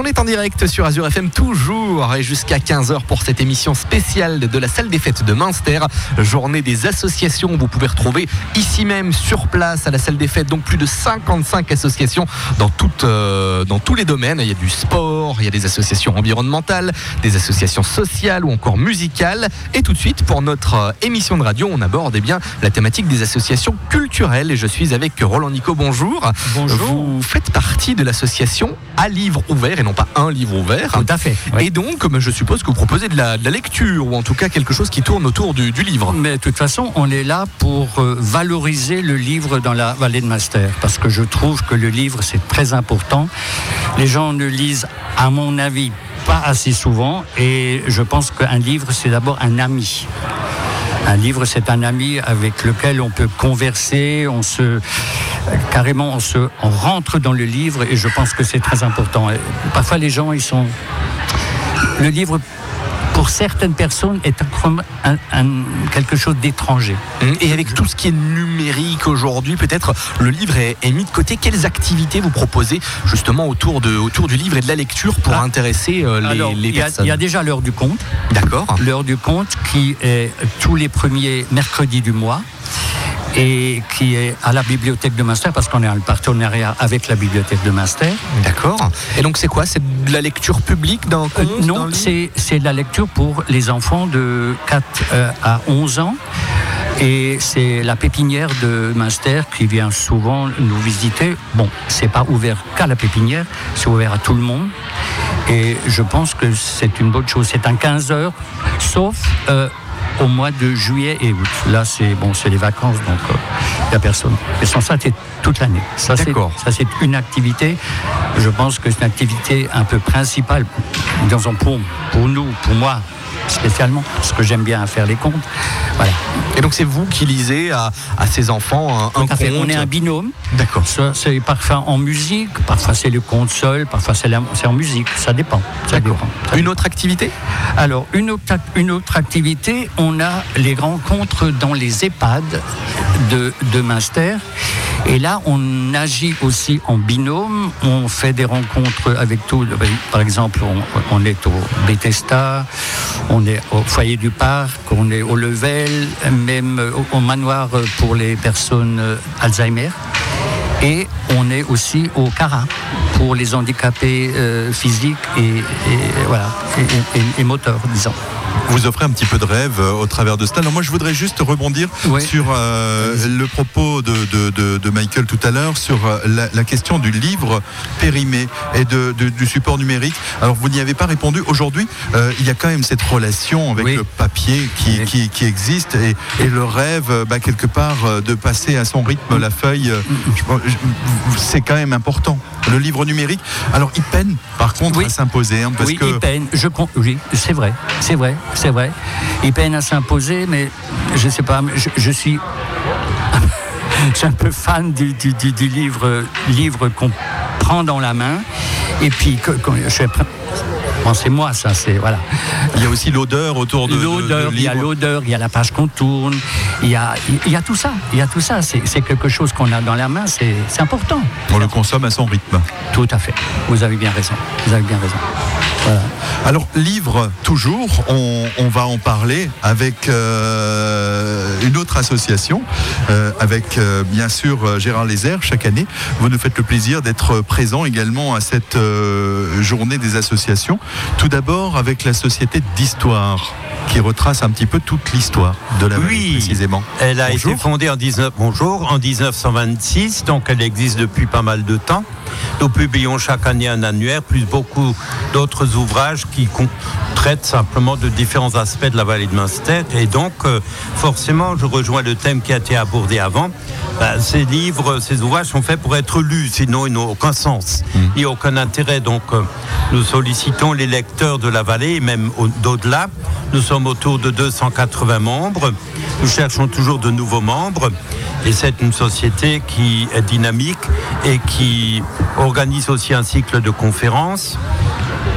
S3: Et on est en direct sur Azure FM toujours et jusqu'à 15h pour cette émission spéciale de la salle des fêtes de Münster, journée des associations. Vous pouvez retrouver ici même sur place à la salle des fêtes donc plus de 55 associations dans, toutes, euh, dans tous les domaines. Il y a du sport, il y a des associations environnementales, des associations sociales ou encore musicales. Et tout de suite pour notre euh, émission de radio, on aborde eh bien, la thématique des associations culturelles et je suis avec Roland Nico. Bonjour.
S8: Bonjour.
S3: Vous faites partie de l'association à livre ouvert et non pas un livre ouvert.
S8: Tout à fait.
S3: Et donc, je suppose que vous proposez de la, lecture ou en tout cas quelque chose qui tourne autour du, livre.
S8: Mais de toute façon, on est là pour euh, valoriser le livre dans la vallée de Master parce que je trouve que le livre c'est très important. Les gens ne lisent, à mon avis, pas assez souvent et je pense qu'un livre c'est d'abord un ami. Un livre, c'est un ami avec lequel on peut converser, on se carrément on se rentre dans le livre et je pense que c'est très important. parfois les gens ils sont le livre pour certaines personnes est un, quelque chose d'étranger.
S3: Hum, et avec tout ce qui est numérique aujourd'hui, peut-être le livre est, mis de côté. Quelles activités vous proposez justement autour, de, autour du livre et de la lecture pour ah. intéresser euh, les, personnes
S8: Il y a déjà l'heure du conte.
S3: D'accord.
S8: L'heure du conte qui est tous les premiers mercredis du mois et qui est à la bibliothèque de Master parce qu'on est en partenariat avec la bibliothèque de Master.
S3: D'accord. Et donc c'est quoi? C'est de la lecture publique dans euh,
S8: Non, c'est de la lecture pour les enfants de 4 euh, à 11 ans. Et c'est la pépinière de Master qui vient souvent nous visiter. Bon, c'est pas ouvert qu'à la pépinière, c'est ouvert à tout le monde. Et je pense que c'est une bonne chose. C'est un 15 heures, sauf euh, au mois de juillet et août. Là, c'est bon, c'est les vacances, donc il euh, n'y a personne. Mais sans ça, c'est toute l'année. Ça, c'est, ça, c'est une activité. Je pense que c'est une activité un peu principale, disons pour, pour nous, pour moi, spécialement, parce que j'aime bien faire les comptes. Voilà.
S3: Et donc c'est vous qui lisez à, à ces enfants un, un conte
S8: On est un binôme.
S3: D'accord.
S8: C'est parfois en musique, parfois c'est le conte seul, parfois c'est en musique. Ça dépend. Ça dépend.
S3: une autre activité?
S8: Alors une autre, une autre activité, on a les rencontres dans les EHPAD de, de Munster. Et là, on agit aussi en binôme. On fait des rencontres avec tout. Par exemple, on, est au Bethesda, on est au foyer du parc, on est au Level, même au, manoir pour les personnes Alzheimer. Et on est aussi au CARA pour les handicapés euh, physiques et, voilà, et moteurs, disons
S1: vous offrez un petit peu de rêve euh, au travers de cela. Alors moi, je voudrais juste rebondir sur euh, le propos de, Michael tout à l'heure sur euh, la, question du livre périmé et du support numérique. Alors vous n'y avez pas répondu. Aujourd'hui, il y a quand même cette relation avec le papier qui, qui, existe et, le rêve, bah, quelque part, de passer à son rythme la feuille, c'est quand même important. Le livre numérique, alors il peine par contre à s'imposer. Hein,
S8: oui, il peine. Je, oui, c'est vrai, c'est vrai c'est vrai. Il peine à s'imposer, mais je ne sais pas, je, suis. un peu fan du, livre, livre qu'on prend dans la main. Et puis, je, c'est moi, ça, c'est voilà.
S1: Il y a aussi l'odeur autour de
S8: l'odeur. Il y a l'odeur, il y a la page qu'on tourne, il y a, il y a tout ça, il y a tout ça. C'est quelque chose qu'on a dans la main, c'est important.
S1: On le consomme à son rythme.
S8: Tout à fait. Vous avez bien raison. Vous avez bien raison.
S1: Alors, livre, toujours, on, va en parler avec euh, une autre association, euh, avec euh, bien sûr Gérard Lézère chaque année. Vous nous faites le plaisir d'être présent également à cette journée des associations. Tout d'abord avec la Société d'Histoire qui retrace un petit peu toute l'histoire de la
S9: oui,
S1: précisément.
S9: Elle a été fondée en, 19, bonjour, en 1926, donc elle existe depuis pas mal de temps. Nous publions chaque année un annuaire, plus beaucoup d'autres ouvrages qui traitent simplement de différents aspects de la vallée de Munster. Et donc, euh, forcément, je rejoins le thème qui a été abordé avant. Ben, ces livres, ces ouvrages sont faits pour être lus, sinon ils n'ont aucun sens, ni aucun intérêt. Donc, euh, nous sollicitons les lecteurs de la vallée, et même d'au-delà. Nous sommes autour de 280 membres. Nous cherchons toujours de nouveaux membres. Et c'est une société qui est dynamique et qui organise aussi un cycle de conférences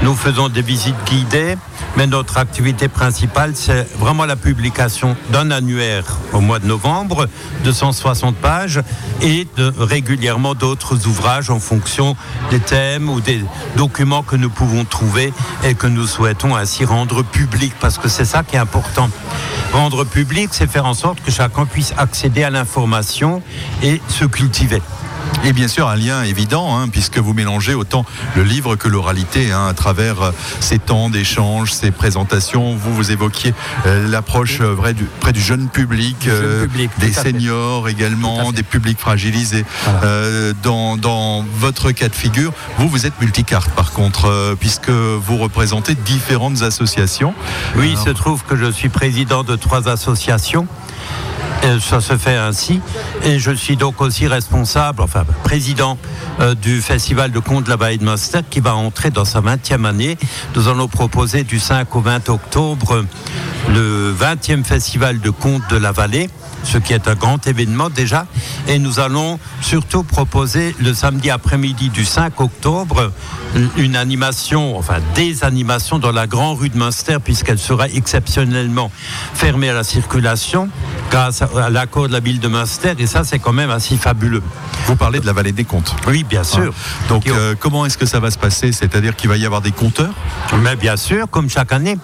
S9: Nous faisons des visites guidées, mais notre activité principale, c'est vraiment la publication d'un annuaire au mois de novembre, de 160 pages, et régulièrement d'autres ouvrages en fonction des thèmes ou des documents que nous pouvons trouver et que nous souhaitons ainsi rendre publics, parce que c'est ça qui est important. Rendre public, c'est faire en sorte que chacun puisse accéder à l'information et se cultiver.
S1: Et bien sûr, un lien évident, hein, puisque vous mélangez autant le livre que l'oralité hein, à travers euh, ces temps d'échange, ces présentations. Vous, vous évoquiez euh, l'approche euh, près du jeune public, des seniors également, des publics fragilisés. dans, dans, votre cas de figure, vous, vous êtes multicarte par contre, puisque vous représentez différentes associations.
S9: Oui, il se trouve que je suis président de trois associations ça se fait ainsi. Et je suis donc aussi responsable, enfin président euh, du Festival de contes de la Vallée de Munster qui va entrer dans sa 20e année. Nous allons proposer du 5 au 20 octobre le 20e Festival de contes de la Vallée ce qui est un grand événement déjà. Et nous allons surtout proposer le samedi après-midi du 5 octobre une animation, enfin des animations dans la grande rue de Munster, puisqu'elle sera exceptionnellement fermée à la circulation grâce à l'accord de la ville de Munster. Et ça, c'est quand même assez fabuleux.
S1: Vous parlez de la vallée des comptes.
S9: Oui, bien sûr.
S1: Donc, euh, comment est-ce que ça va se passer? C'est-à-dire qu'il va y avoir des compteurs?
S9: Mais bien sûr, comme chaque année.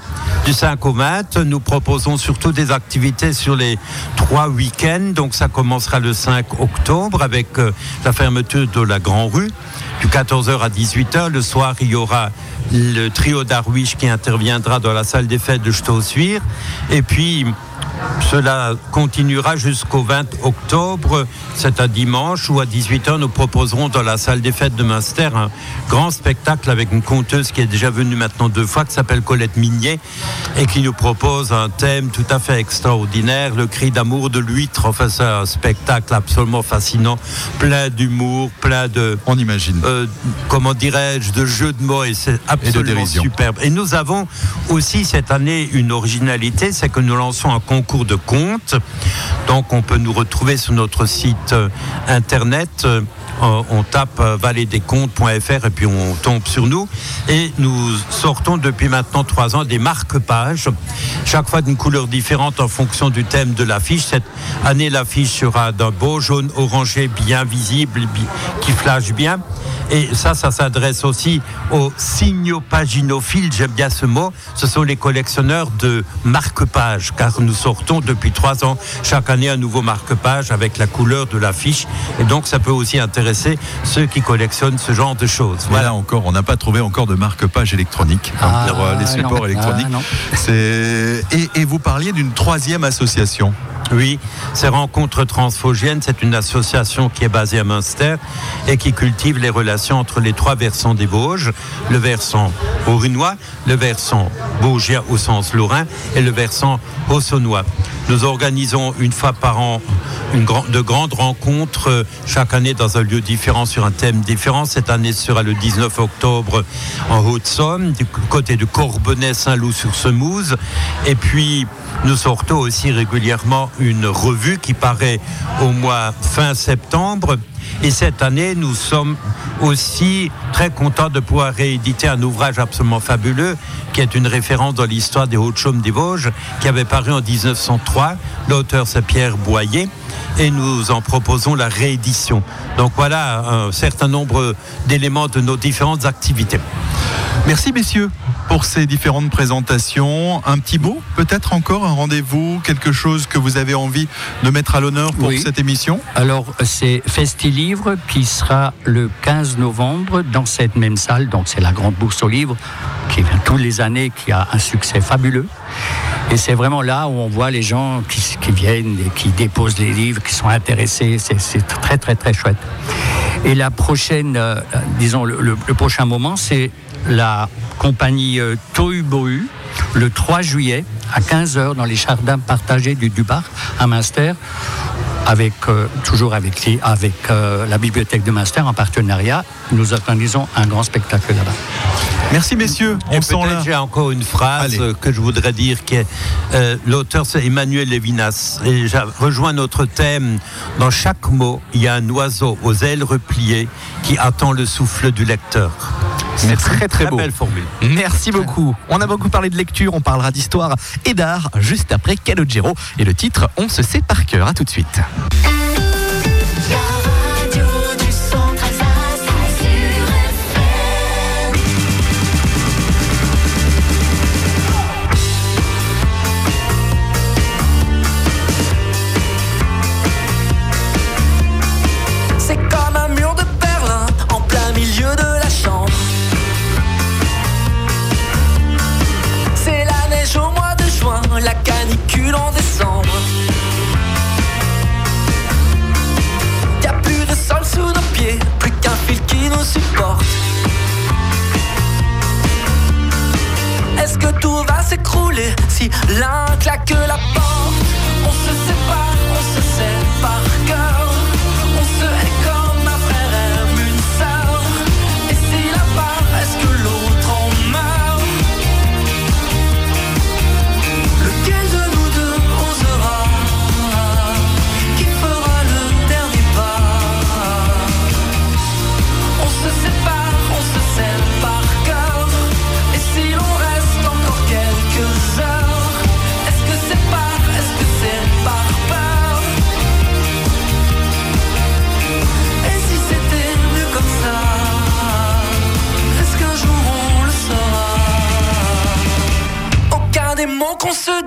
S9: Du 5 au 20, nous proposons surtout des activités sur les trois week-ends. Donc, ça commencera le 5 octobre avec euh, la fermeture de la Grand Rue. Du 14h à 18h, le soir, il y aura le trio d'Arwish qui interviendra dans la salle des fêtes de Stossuire. Et puis, cela continuera jusqu'au 20 octobre. C'est un dimanche où à 18h nous proposerons dans la salle des fêtes de Munster un grand spectacle avec une conteuse qui est déjà venue maintenant deux fois, qui s'appelle Colette Mignet et qui nous propose un thème tout à fait extraordinaire, le cri d'amour de l'huître. Enfin, c'est un spectacle absolument fascinant, plein d'humour, plein de...
S1: On imagine.
S9: Euh, comment dirais-je, de jeux de mots et c'est absolument superbe. Et nous avons aussi cette année une originalité, c'est que nous lançons un concours cours de compte. Donc on peut nous retrouver sur notre site euh, internet. Euh, on tape euh, valetdescomptes.fr et puis on tombe sur nous. Et nous sortons depuis maintenant trois ans des marque-pages, chaque fois d'une couleur différente en fonction du thème de l'affiche. Cette année, l'affiche sera d'un beau jaune orangé bien visible, qui flash bien. Et ça, ça s'adresse aussi aux signopaginophiles, j'aime bien ce mot. Ce sont les collectionneurs de marque-pages, car nous sortons depuis trois ans chaque année un nouveau marque-page avec la couleur de l'affiche. Et donc, ça peut aussi intéresser ceux qui collectionnent ce genre de choses.
S1: Voilà, encore, on n'a pas trouvé encore de marque-page électronique
S8: ah, pour
S1: les supports électroniques. Ah, et, et vous parliez d'une troisième association.
S9: Oui, ces rencontres transphogènes, c'est une association qui est basée à Münster et qui cultive les relations entre les trois versants des Vosges, le versant aurunois, le versant vosgien au sens lorrain et le versant haussonois. Nous organisons une fois par an de grandes rencontres euh, chaque année dans un lieu différent sur un thème différent. Cette année sera le 19 octobre en Haute-Somme, du côté de Corbonnet-Saint-Loup-sur-Semouse. Et puis, nous sortons aussi régulièrement une revue qui paraît au mois fin septembre. Et cette année, nous sommes aussi très contents de pouvoir rééditer un ouvrage absolument fabuleux, qui est une référence dans l'histoire des Hauts-de-Chaume des Vosges, qui avait paru en 1903. L'auteur, c'est Pierre Boyer et nous en proposons la réédition. Donc voilà un certain nombre d'éléments de nos différentes activités.
S1: Merci messieurs pour ces différentes présentations. Un petit mot, peut-être encore un rendez-vous, quelque chose que vous avez envie de mettre à l'honneur pour cette émission?
S8: Alors, c'est Qui sera le 15 novembre dans cette même salle. Donc, c'est la Grande Bourse aux Livres qui vient tous les années, qui a un succès fabuleux. Et c'est vraiment là où on voit les gens qui, viennent et qui déposent les livres, qui sont intéressés. C'est très, très, très chouette. Et la prochaine, euh, disons, le, prochain moment, c'est la compagnie euh, Tohu le 3 juillet à 15h dans les jardins partagés du Dubar à Münster avec, euh, toujours avec, avec euh, la bibliothèque de Münster en partenariat. Nous organisons un grand spectacle là-bas.
S1: Merci messieurs.
S9: On sent là. J'ai encore une phrase que je voudrais dire qui est euh, l'auteur c'est Emmanuel Levinas et j'ai rejoint notre thème. Dans chaque mot, il y a un oiseau aux ailes repliées qui attend le souffle du lecteur.
S3: C'est très très beau.
S9: belle formule.
S3: Merci beaucoup. On a beaucoup parlé de lecture, on parlera d'histoire et d'art juste après Calogero et le titre On se sait par cœur. À tout de suite.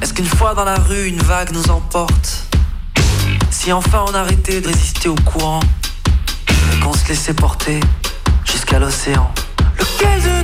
S10: Est-ce qu'une fois dans la rue, une vague nous emporte? Si enfin on arrêtait de résister au courant Et qu'on se laissait porter jusqu'à l'océan. De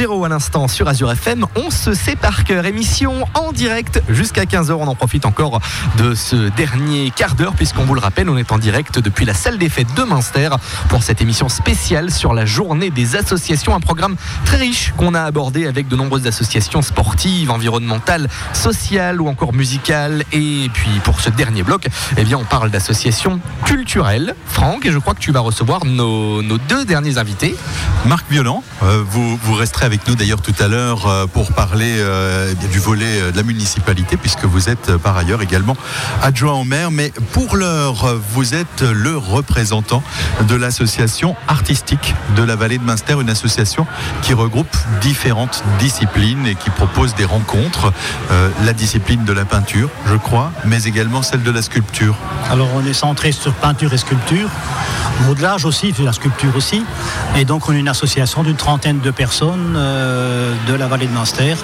S3: À l'instant sur Azure FM. On se sait par cœur. Émission en direct jusqu'à 15h. On en profite encore de ce dernier quart d'heure, puisqu'on vous le rappelle, on est en direct depuis la salle des fêtes de Münster pour cette émission spéciale sur la journée des associations. Un programme très riche qu'on a abordé avec de nombreuses associations sportives, environnementales, sociales ou encore musicales. Et puis pour ce dernier bloc, eh bien, on parle d'associations culturelles. Franck, je crois que tu vas recevoir nos, nos deux derniers invités.
S1: Marc Violent, euh, vous, vous resterez avec nous d'ailleurs tout à l'heure euh, pour parler euh, du volet euh, de la municipalité, puisque vous êtes par ailleurs également adjoint au maire. Mais pour l'heure, vous êtes le représentant de l'association artistique de la vallée de Münster, une association qui regroupe différentes disciplines et qui propose des rencontres. La discipline de la peinture, je crois, mais également celle de la sculpture.
S11: Alors on est centré sur peinture et sculpture. modelage aussi, la sculpture aussi. Et donc on est une association d'une trentaine de personnes de la vallée de Munster.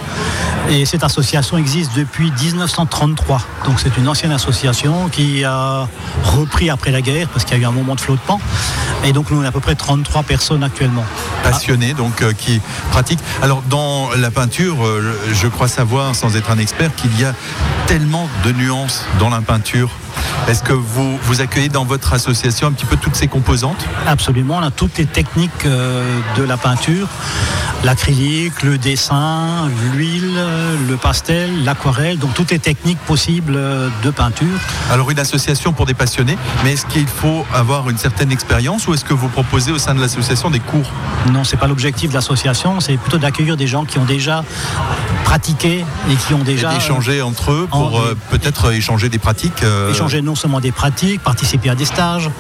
S11: Et cette association existe depuis 1933. Donc c'est une ancienne association qui a repris après la guerre parce qu'il y a eu un moment de flottement. Et donc nous on est à peu près 33 personnes actuellement.
S1: Passionnés donc euh, qui pratiquent. Alors dans la peinture, euh, je crois savoir sans être un expert qu'il y a tellement de nuances dans la peinture est-ce que vous, vous accueillez dans votre association un petit peu toutes ces composantes?
S11: Absolument, on a toutes les techniques euh, de la peinture, l'acrylique, le dessin, l'huile, le pastel, l'aquarelle, donc toutes les techniques possibles euh, de peinture.
S1: Alors une association pour des passionnés, mais est-ce qu'il faut avoir une certaine expérience ou est-ce que vous proposez au sein de l'association des cours?
S11: Non, c'est pas l'objectif de l'association, c'est plutôt d'accueillir des gens qui ont déjà pratiqué et qui ont déjà...
S1: échangé entre eux pour euh, peut-être échanger des pratiques
S11: Échanger non seulement des pratiques, participer à des stages,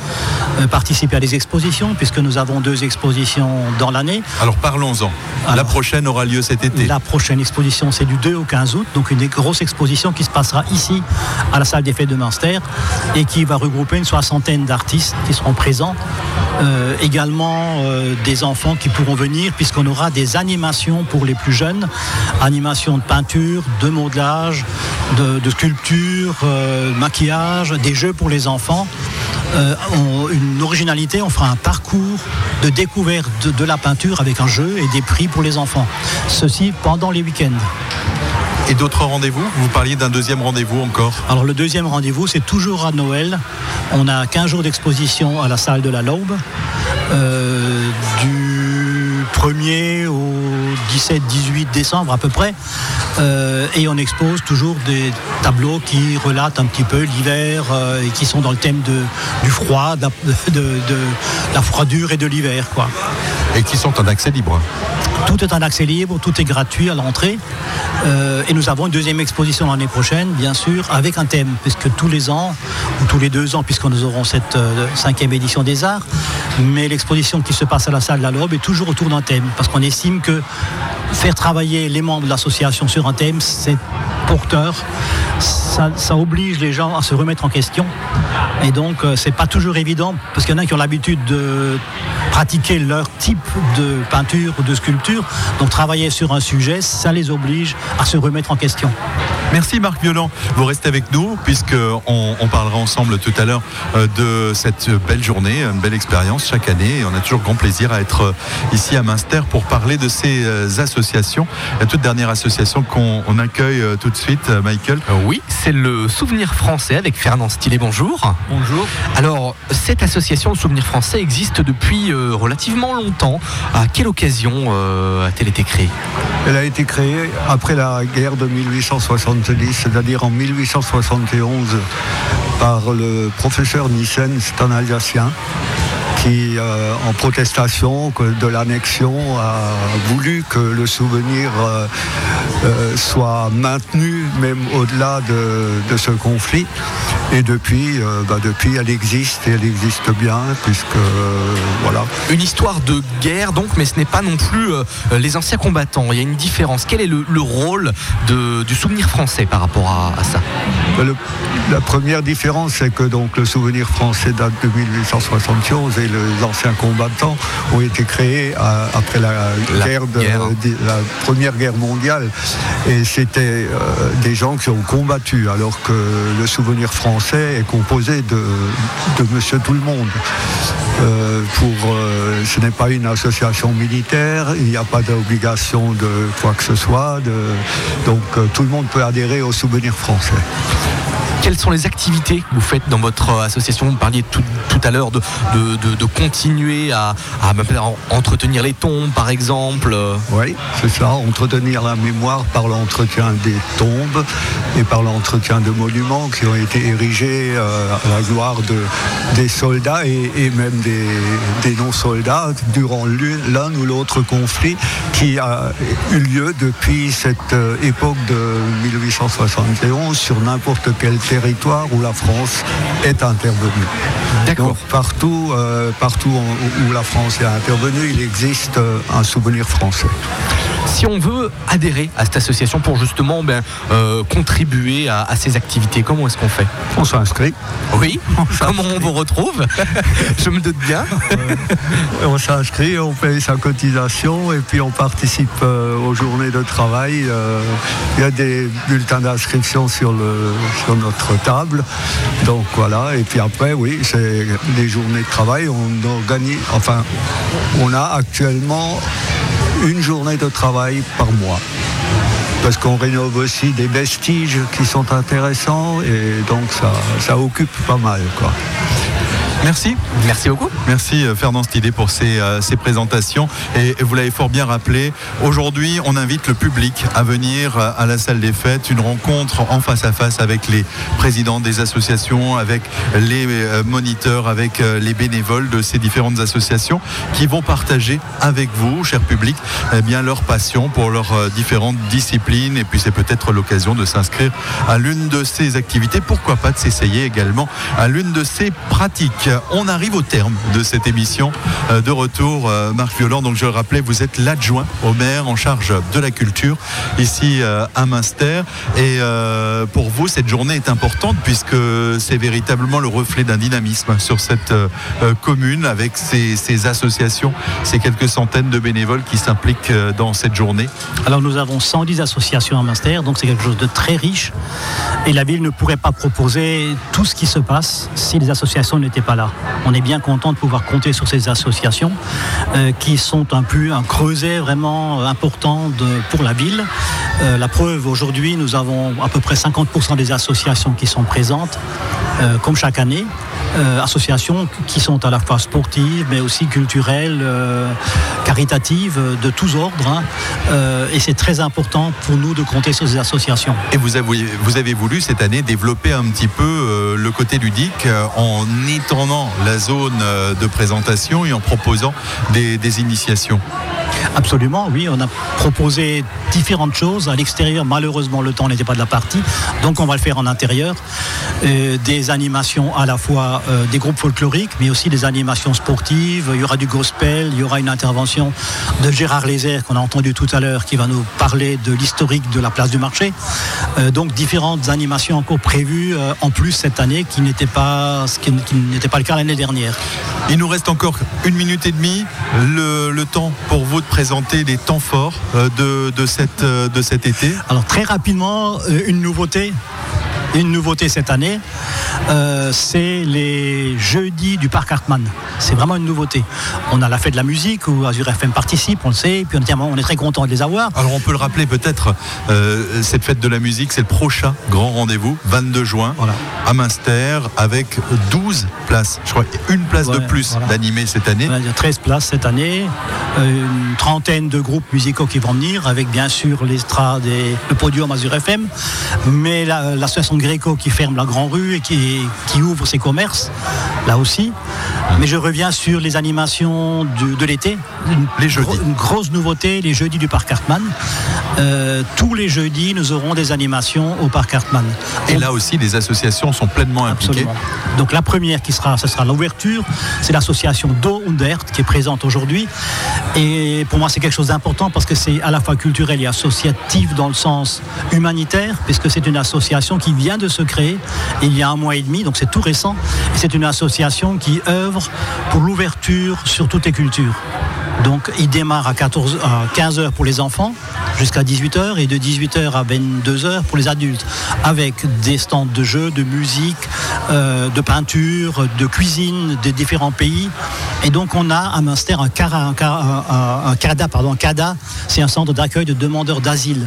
S11: euh, participer à des expositions, puisque nous avons deux expositions dans l'année.
S1: Alors parlons-en. La prochaine aura lieu cet été.
S11: La prochaine exposition, c'est du 2 au 15 août, donc une grosse exposition qui se passera ici, à la salle des fêtes de Münster, et qui va regrouper une soixantaine d'artistes qui seront présents. Euh, également euh, des enfants qui pourront venir, puisqu'on aura des animations pour les plus jeunes, animations de peinture, de modelage, de, sculpture, maquillage, des jeux pour les enfants. Euh, une originalité, on fera un parcours de découverte de, la peinture avec un jeu et des prix pour les enfants. Ceci pendant les week-ends.
S1: Et d'autres rendez-vous? Vous parliez d'un deuxième rendez-vous encore
S11: Alors le deuxième rendez-vous, c'est toujours à Noël. On a 15 jours d'exposition à la salle de la Laube. Euh, du 1er au 17-18 décembre à peu près. Euh, et on expose toujours des tableaux qui relatent un petit peu l'hiver euh, et qui sont dans le thème du froid, de, la froidure et de l'hiver.
S1: Et qui sont en accès libre
S11: tout est en accès libre, tout est gratuit à l'entrée. Euh, et nous avons une deuxième exposition l'année prochaine, bien sûr, avec un thème, puisque tous les ans, ou tous les deux ans, puisque nous aurons cette cinquième édition des arts, mais l'exposition qui se passe à la salle de la Lobe est toujours autour d'un thème, parce qu'on estime que faire travailler les membres de l'association sur un thème, c'est porteur. Ça, oblige les gens à se remettre en question. Et donc, euh, c'est pas toujours évident, parce qu'il y en a qui ont l'habitude de pratiquer leur type de peinture ou de sculpture. Donc, travailler sur un sujet, ça les oblige à se remettre en question.
S1: Merci Marc Violent. Vous restez avec nous, puisqu'on on parlera ensemble tout à l'heure euh, de cette belle journée, une belle expérience chaque année. Et on a toujours grand plaisir à être euh, ici à Münster pour parler de ces associations. La toute dernière association qu'on accueille tout de suite, euh, Michael
S3: euh, Oui, c'est le Souvenir Français avec Fernand Stillet. Bonjour.
S11: Bonjour.
S3: Alors, cette association Souvenir Français existe depuis euh, relativement longtemps. À quelle occasion a-t-elle été créée?
S12: Elle a été créée après la guerre de 1870, c'est-à-dire en 1871, par le professeur Nissen, c'est un Alsacien qui, euh, en protestation de l'annexion, a voulu que le souvenir euh, euh, soit maintenu, même au-delà de, ce conflit. Et depuis, bah, depuis, elle existe et elle existe bien, puisque voilà.
S3: Une histoire de guerre, donc, mais ce n'est pas non plus les anciens combattants. Il y a une différence. Quel est le, rôle du souvenir français par rapport à, ça?
S12: La première différence, c'est que donc le souvenir français date de 1871 et les anciens combattants ont été créés euh, après la, guerre, de, la première guerre mondiale. Et c'était euh, des gens qui ont combattu, alors que le souvenir français est composé de, de Monsieur Tout le Monde. Euh, pour, ce n'est pas une association militaire, il n'y a pas d'obligation de quoi que ce soit, donc tout le monde peut adhérer au souvenir français
S3: quelles sont les activités que vous faites dans votre association? Vous parliez tout, à l'heure de, continuer à, entretenir les tombes, par exemple.
S12: Oui, c'est ça, entretenir la mémoire par l'entretien des tombes et par l'entretien de monuments qui ont été érigés euh, à la gloire de, des soldats et, même des, non-soldats durant l'un ou l'autre conflit qui a eu lieu depuis cette euh, époque de 1871 sur n'importe quel territoire où la France est intervenue.
S3: D'accord.
S12: Partout, euh, partout où la France est intervenue, il existe euh, un souvenir français.
S3: Si on veut adhérer à cette association pour justement ben, euh, contribuer à, ces activités, comment est-ce qu'on fait?
S12: On s'inscrit.
S3: Oui, comment on vous retrouve? Je me doute bien.
S12: on s'inscrit, on paye sa cotisation et puis on participe euh, aux journées de travail. Euh, il y a des bulletins d'inscription sur, sur notre table. Donc voilà, et puis après, oui, c'est les journées de travail. On organise, enfin, on a actuellement une journée de travail par mois. Parce qu'on rénove aussi des vestiges qui sont intéressants et donc ça, ça occupe pas mal.
S1: Merci.
S3: Merci beaucoup.
S1: Merci euh, Fernand Stidé pour ces, euh, ces présentations. Et vous l'avez fort bien rappelé, aujourd'hui on invite le public à venir euh, à la salle des fêtes, une rencontre en face à face avec les présidents des associations, avec les moniteurs, avec les bénévoles de ces différentes associations qui vont partager avec vous, cher public, eh bien, leur passion pour leurs différentes disciplines. Et puis c'est peut-être l'occasion de s'inscrire à l'une de ces activités. Pourquoi pas de s'essayer également à l'une de ces pratiques. On arrive au terme de cette émission. Euh, de retour, euh, Marc Violent. Donc, je le rappelais, vous êtes l'adjoint au maire en charge de la culture ici euh, à Münster. Et pour vous, cette journée est importante puisque c'est véritablement le reflet d'un dynamisme sur cette commune avec ces, associations, ces quelques centaines de bénévoles qui s'impliquent dans cette journée.
S11: Alors, nous avons 110 associations à Münster, donc c'est quelque chose de très riche. Et la ville ne pourrait pas proposer tout ce qui se passe si les associations n'étaient pas là. On est bien content de pouvoir compter sur ces associations euh, qui sont un peu un creuset vraiment important pour la ville. Euh, la preuve, aujourd'hui, nous avons à peu près 50% des associations qui sont présentes, euh, comme chaque année. associations qui sont à la fois sportives, mais aussi culturelles, caritatives, de tous ordres. Hein. et c'est très important pour nous de compter sur ces associations.
S1: Et vous avez voulu cette année développer un petit peu le côté ludique en étendant la zone de présentation et en proposant des, initiations.
S11: Absolument, oui. On a proposé différentes choses. À l'extérieur, malheureusement, le temps n'était pas de la partie. Donc, on va le faire en intérieur. Euh, des animations à la fois euh, des groupes folkloriques, mais aussi des animations sportives. Il y aura du gospel, il y aura une intervention de Gérard Lézère, qu'on a entendu tout à l'heure, qui va nous parler de l'historique de la place du marché. Euh, donc, différentes animations encore prévues en plus cette année, qui n'était pas, ce qui, n'était pas le cas l'année dernière.
S1: Il nous reste encore une minute et demie, le, temps pour vous de présenter les temps forts de, de, cette, de cet été.
S11: Alors très rapidement, une nouveauté une nouveauté cette année, euh, c'est les jeudis du parc Hartmann. C'est vraiment une nouveauté. On a la fête de la musique où Azure FM participe, on le sait, et puis on est très content de les avoir.
S1: Alors on peut le rappeler peut-être, euh, cette fête de la musique, c'est le prochain grand rendez-vous, 22 juin, à Münster, avec 12 places. Je crois une place de plus d'animés cette année.
S11: Il y a 13 places cette année, euh, une trentaine de groupes musicaux qui vont venir, avec bien sûr l'estrade et le podium Azure FM, mais l'association Gréco qui ferme la Grand Rue et qui, qui ouvre ses commerces, là aussi. Mais je reviens sur les animations de, l'été.
S1: Les jeudis.
S11: une grosse nouveauté, les jeudis du Parc Hartmann. Euh, tous les jeudis, nous aurons des animations au Parc Hartmann.
S1: Et là aussi, les associations sont pleinement impliquées.
S11: Donc la première qui sera, ce sera l'ouverture, c'est l'association Do Undert qui est présente aujourd'hui. Et pour moi, c'est quelque chose d'important parce que c'est à la fois culturel et associatif dans le sens humanitaire, puisque c'est une association qui vient de se créer il y a un mois et demi, donc c'est tout récent. C'est une association qui œuvre pour l'ouverture sur toutes les cultures. Donc il démarre à, 14, à 15h pour les enfants jusqu'à 18h et de 18h à 22h pour les adultes avec des stands de jeux, de musique, euh, de peinture, de cuisine des différents pays. Et donc on a à Münster un, pardon, CADA, c'est un centre d'accueil de demandeurs d'asile.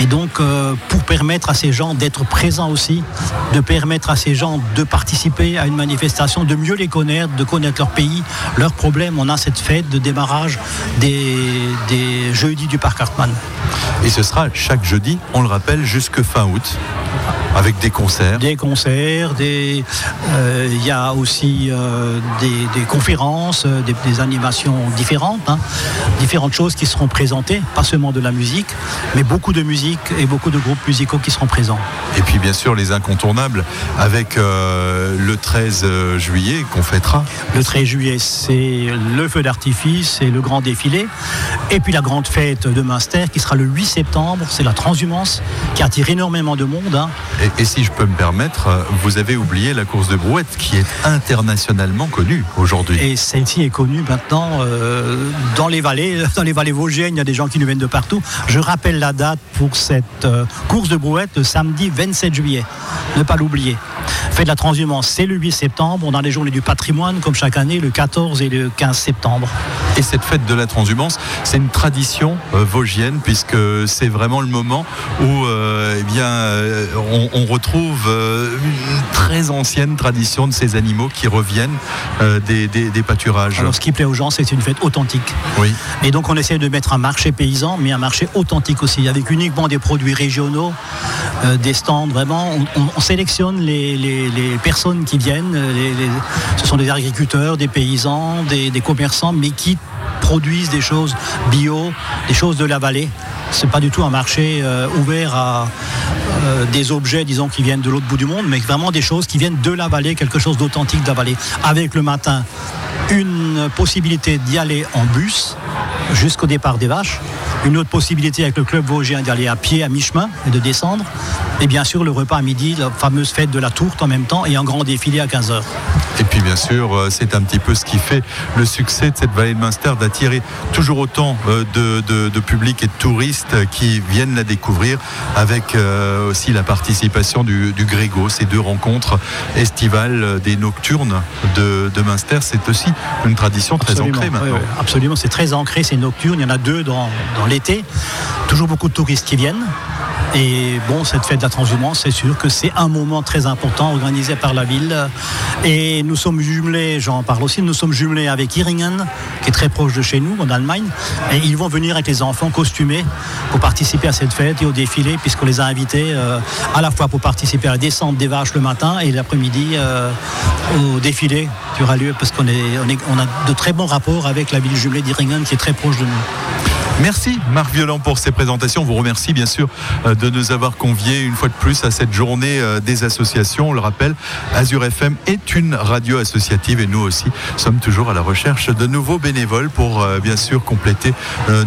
S11: Et donc, euh, pour permettre à ces gens d'être présents aussi, de permettre à ces gens de participer à une manifestation, de mieux les connaître, de connaître leur pays, leurs problèmes, on a cette fête de démarrage des, des jeudis du Parc Hartmann.
S1: Et ce sera chaque jeudi, on le rappelle, jusque fin août. Avec des concerts
S11: Des concerts, il euh, y a aussi euh, des, conférences, des, animations différentes, hein. différentes choses qui seront présentées, pas seulement de la musique, mais beaucoup de musique musique et beaucoup de groupes musicaux qui seront présents.
S1: Et puis bien sûr les incontournables avec euh, le 13 euh, juillet qu'on fêtera.
S11: Le 13 juillet, c'est le feu d'artifice et le grand défilé. Et puis la grande fête de Münster qui sera le 8 septembre, c'est la transhumance qui attire énormément de monde. Hein.
S1: Et, si je peux me permettre, vous avez oublié la course de brouette qui est internationalement connue aujourd'hui.
S11: Et celle-ci est connue maintenant euh, dans les vallées, dans les vallées vosgiennes, il y a des gens qui nous viennent de partout. Je rappelle la date pour cette euh, course de brouette, le samedi 27 juillet. Ne pas l'oublier. Fait de la transhumance, c'est le 8 septembre. On a les journées du patrimoine, comme chaque année, le 14 et le 15 septembre.
S1: Et cette fête de la transhumance, c'est une tradition euh, vosgienne, puisque c'est vraiment le moment où eh bien, on, retrouve une très ancienne tradition de ces animaux qui reviennent des, des, pâturages.
S11: Alors, ce qui plaît aux gens, c'est une fête authentique.
S1: Oui.
S11: Et donc, on essaie de mettre un marché paysan, mais un marché authentique aussi, avec uniquement des produits régionaux, euh, des stands. Vraiment, on, sélectionne les, personnes qui viennent. ce sont des agriculteurs, des paysans, des, commerçants, mais qui produisent des choses bio, des choses de la vallée. C'est pas du tout un marché euh, ouvert à euh, des objets, disons, qui viennent de l'autre bout du monde, mais vraiment des choses qui viennent de la vallée, quelque chose d'authentique de la vallée. Avec le matin, une possibilité d'y aller en bus jusqu'au départ des vaches, une autre possibilité avec le club vosgien d'y aller à pied à mi-chemin et de descendre, et bien sûr le repas à midi, la fameuse fête de la tourte en même temps et un grand défilé à 15h.
S1: Et puis bien sûr, euh, c'est un petit peu ce qui fait le succès de cette vallée de Munster, d'attirer toujours autant euh, de, public et de touristes qui viennent la découvrir, avec euh, aussi la participation du, du Grégo, ces deux rencontres estivales des nocturnes de, de Munster. C'est aussi une tradition très ancrée maintenant.
S11: absolument, c'est très ancré, c'est nocturne. Il y en a deux dans, dans l'été. Toujours beaucoup de touristes qui viennent. Et bon, cette fête de la transhumance, c'est sûr que c'est un moment très important organisé par la ville. Et nous sommes jumelés, j'en parle aussi, nous sommes jumelés avec Iringen, qui est très proche de chez nous, en Allemagne. Et ils vont venir avec les enfants costumés pour participer à cette fête et au défilé, puisqu'on les a invités euh, à la fois pour participer à la descente des vaches le matin et l'après-midi euh, au défilé qui aura lieu, parce qu'on on a de très bons rapports avec la ville jumelée d'Iringen, qui est très proche de nous.
S1: Merci Marc Violent pour ces présentations. On vous remercie bien sûr euh, de nous avoir conviés une fois de plus à cette journée euh, des associations. On le rappelle, Azure FM est une radio associative et nous aussi sommes toujours à la recherche de nouveaux bénévoles pour euh, bien sûr compléter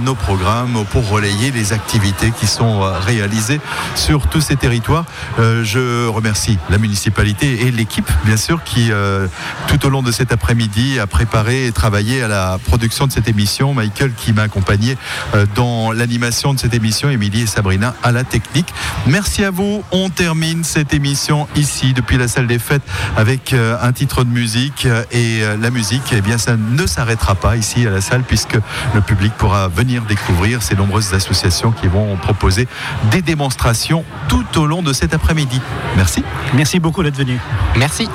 S1: nos programmes, pour relayer les activités qui sont réalisées sur tous ces territoires. Je remercie la municipalité et l'équipe bien sûr qui tout au long de cet après-midi a préparé et travaillé à la production de cette émission. Michael qui m'a accompagné dans l'animation de cette émission, Émilie et Sabrina à la technique. Merci à vous. On termine cette émission ici depuis la salle des fêtes avec euh, un titre de musique et euh, la musique, eh bien, ça ne s'arrêtera pas ici à la salle puisque le public pourra venir découvrir ces nombreuses associations qui vont proposer des démonstrations tout au long de cet après-midi. Merci.
S11: Merci beaucoup d'être venu.
S3: Merci.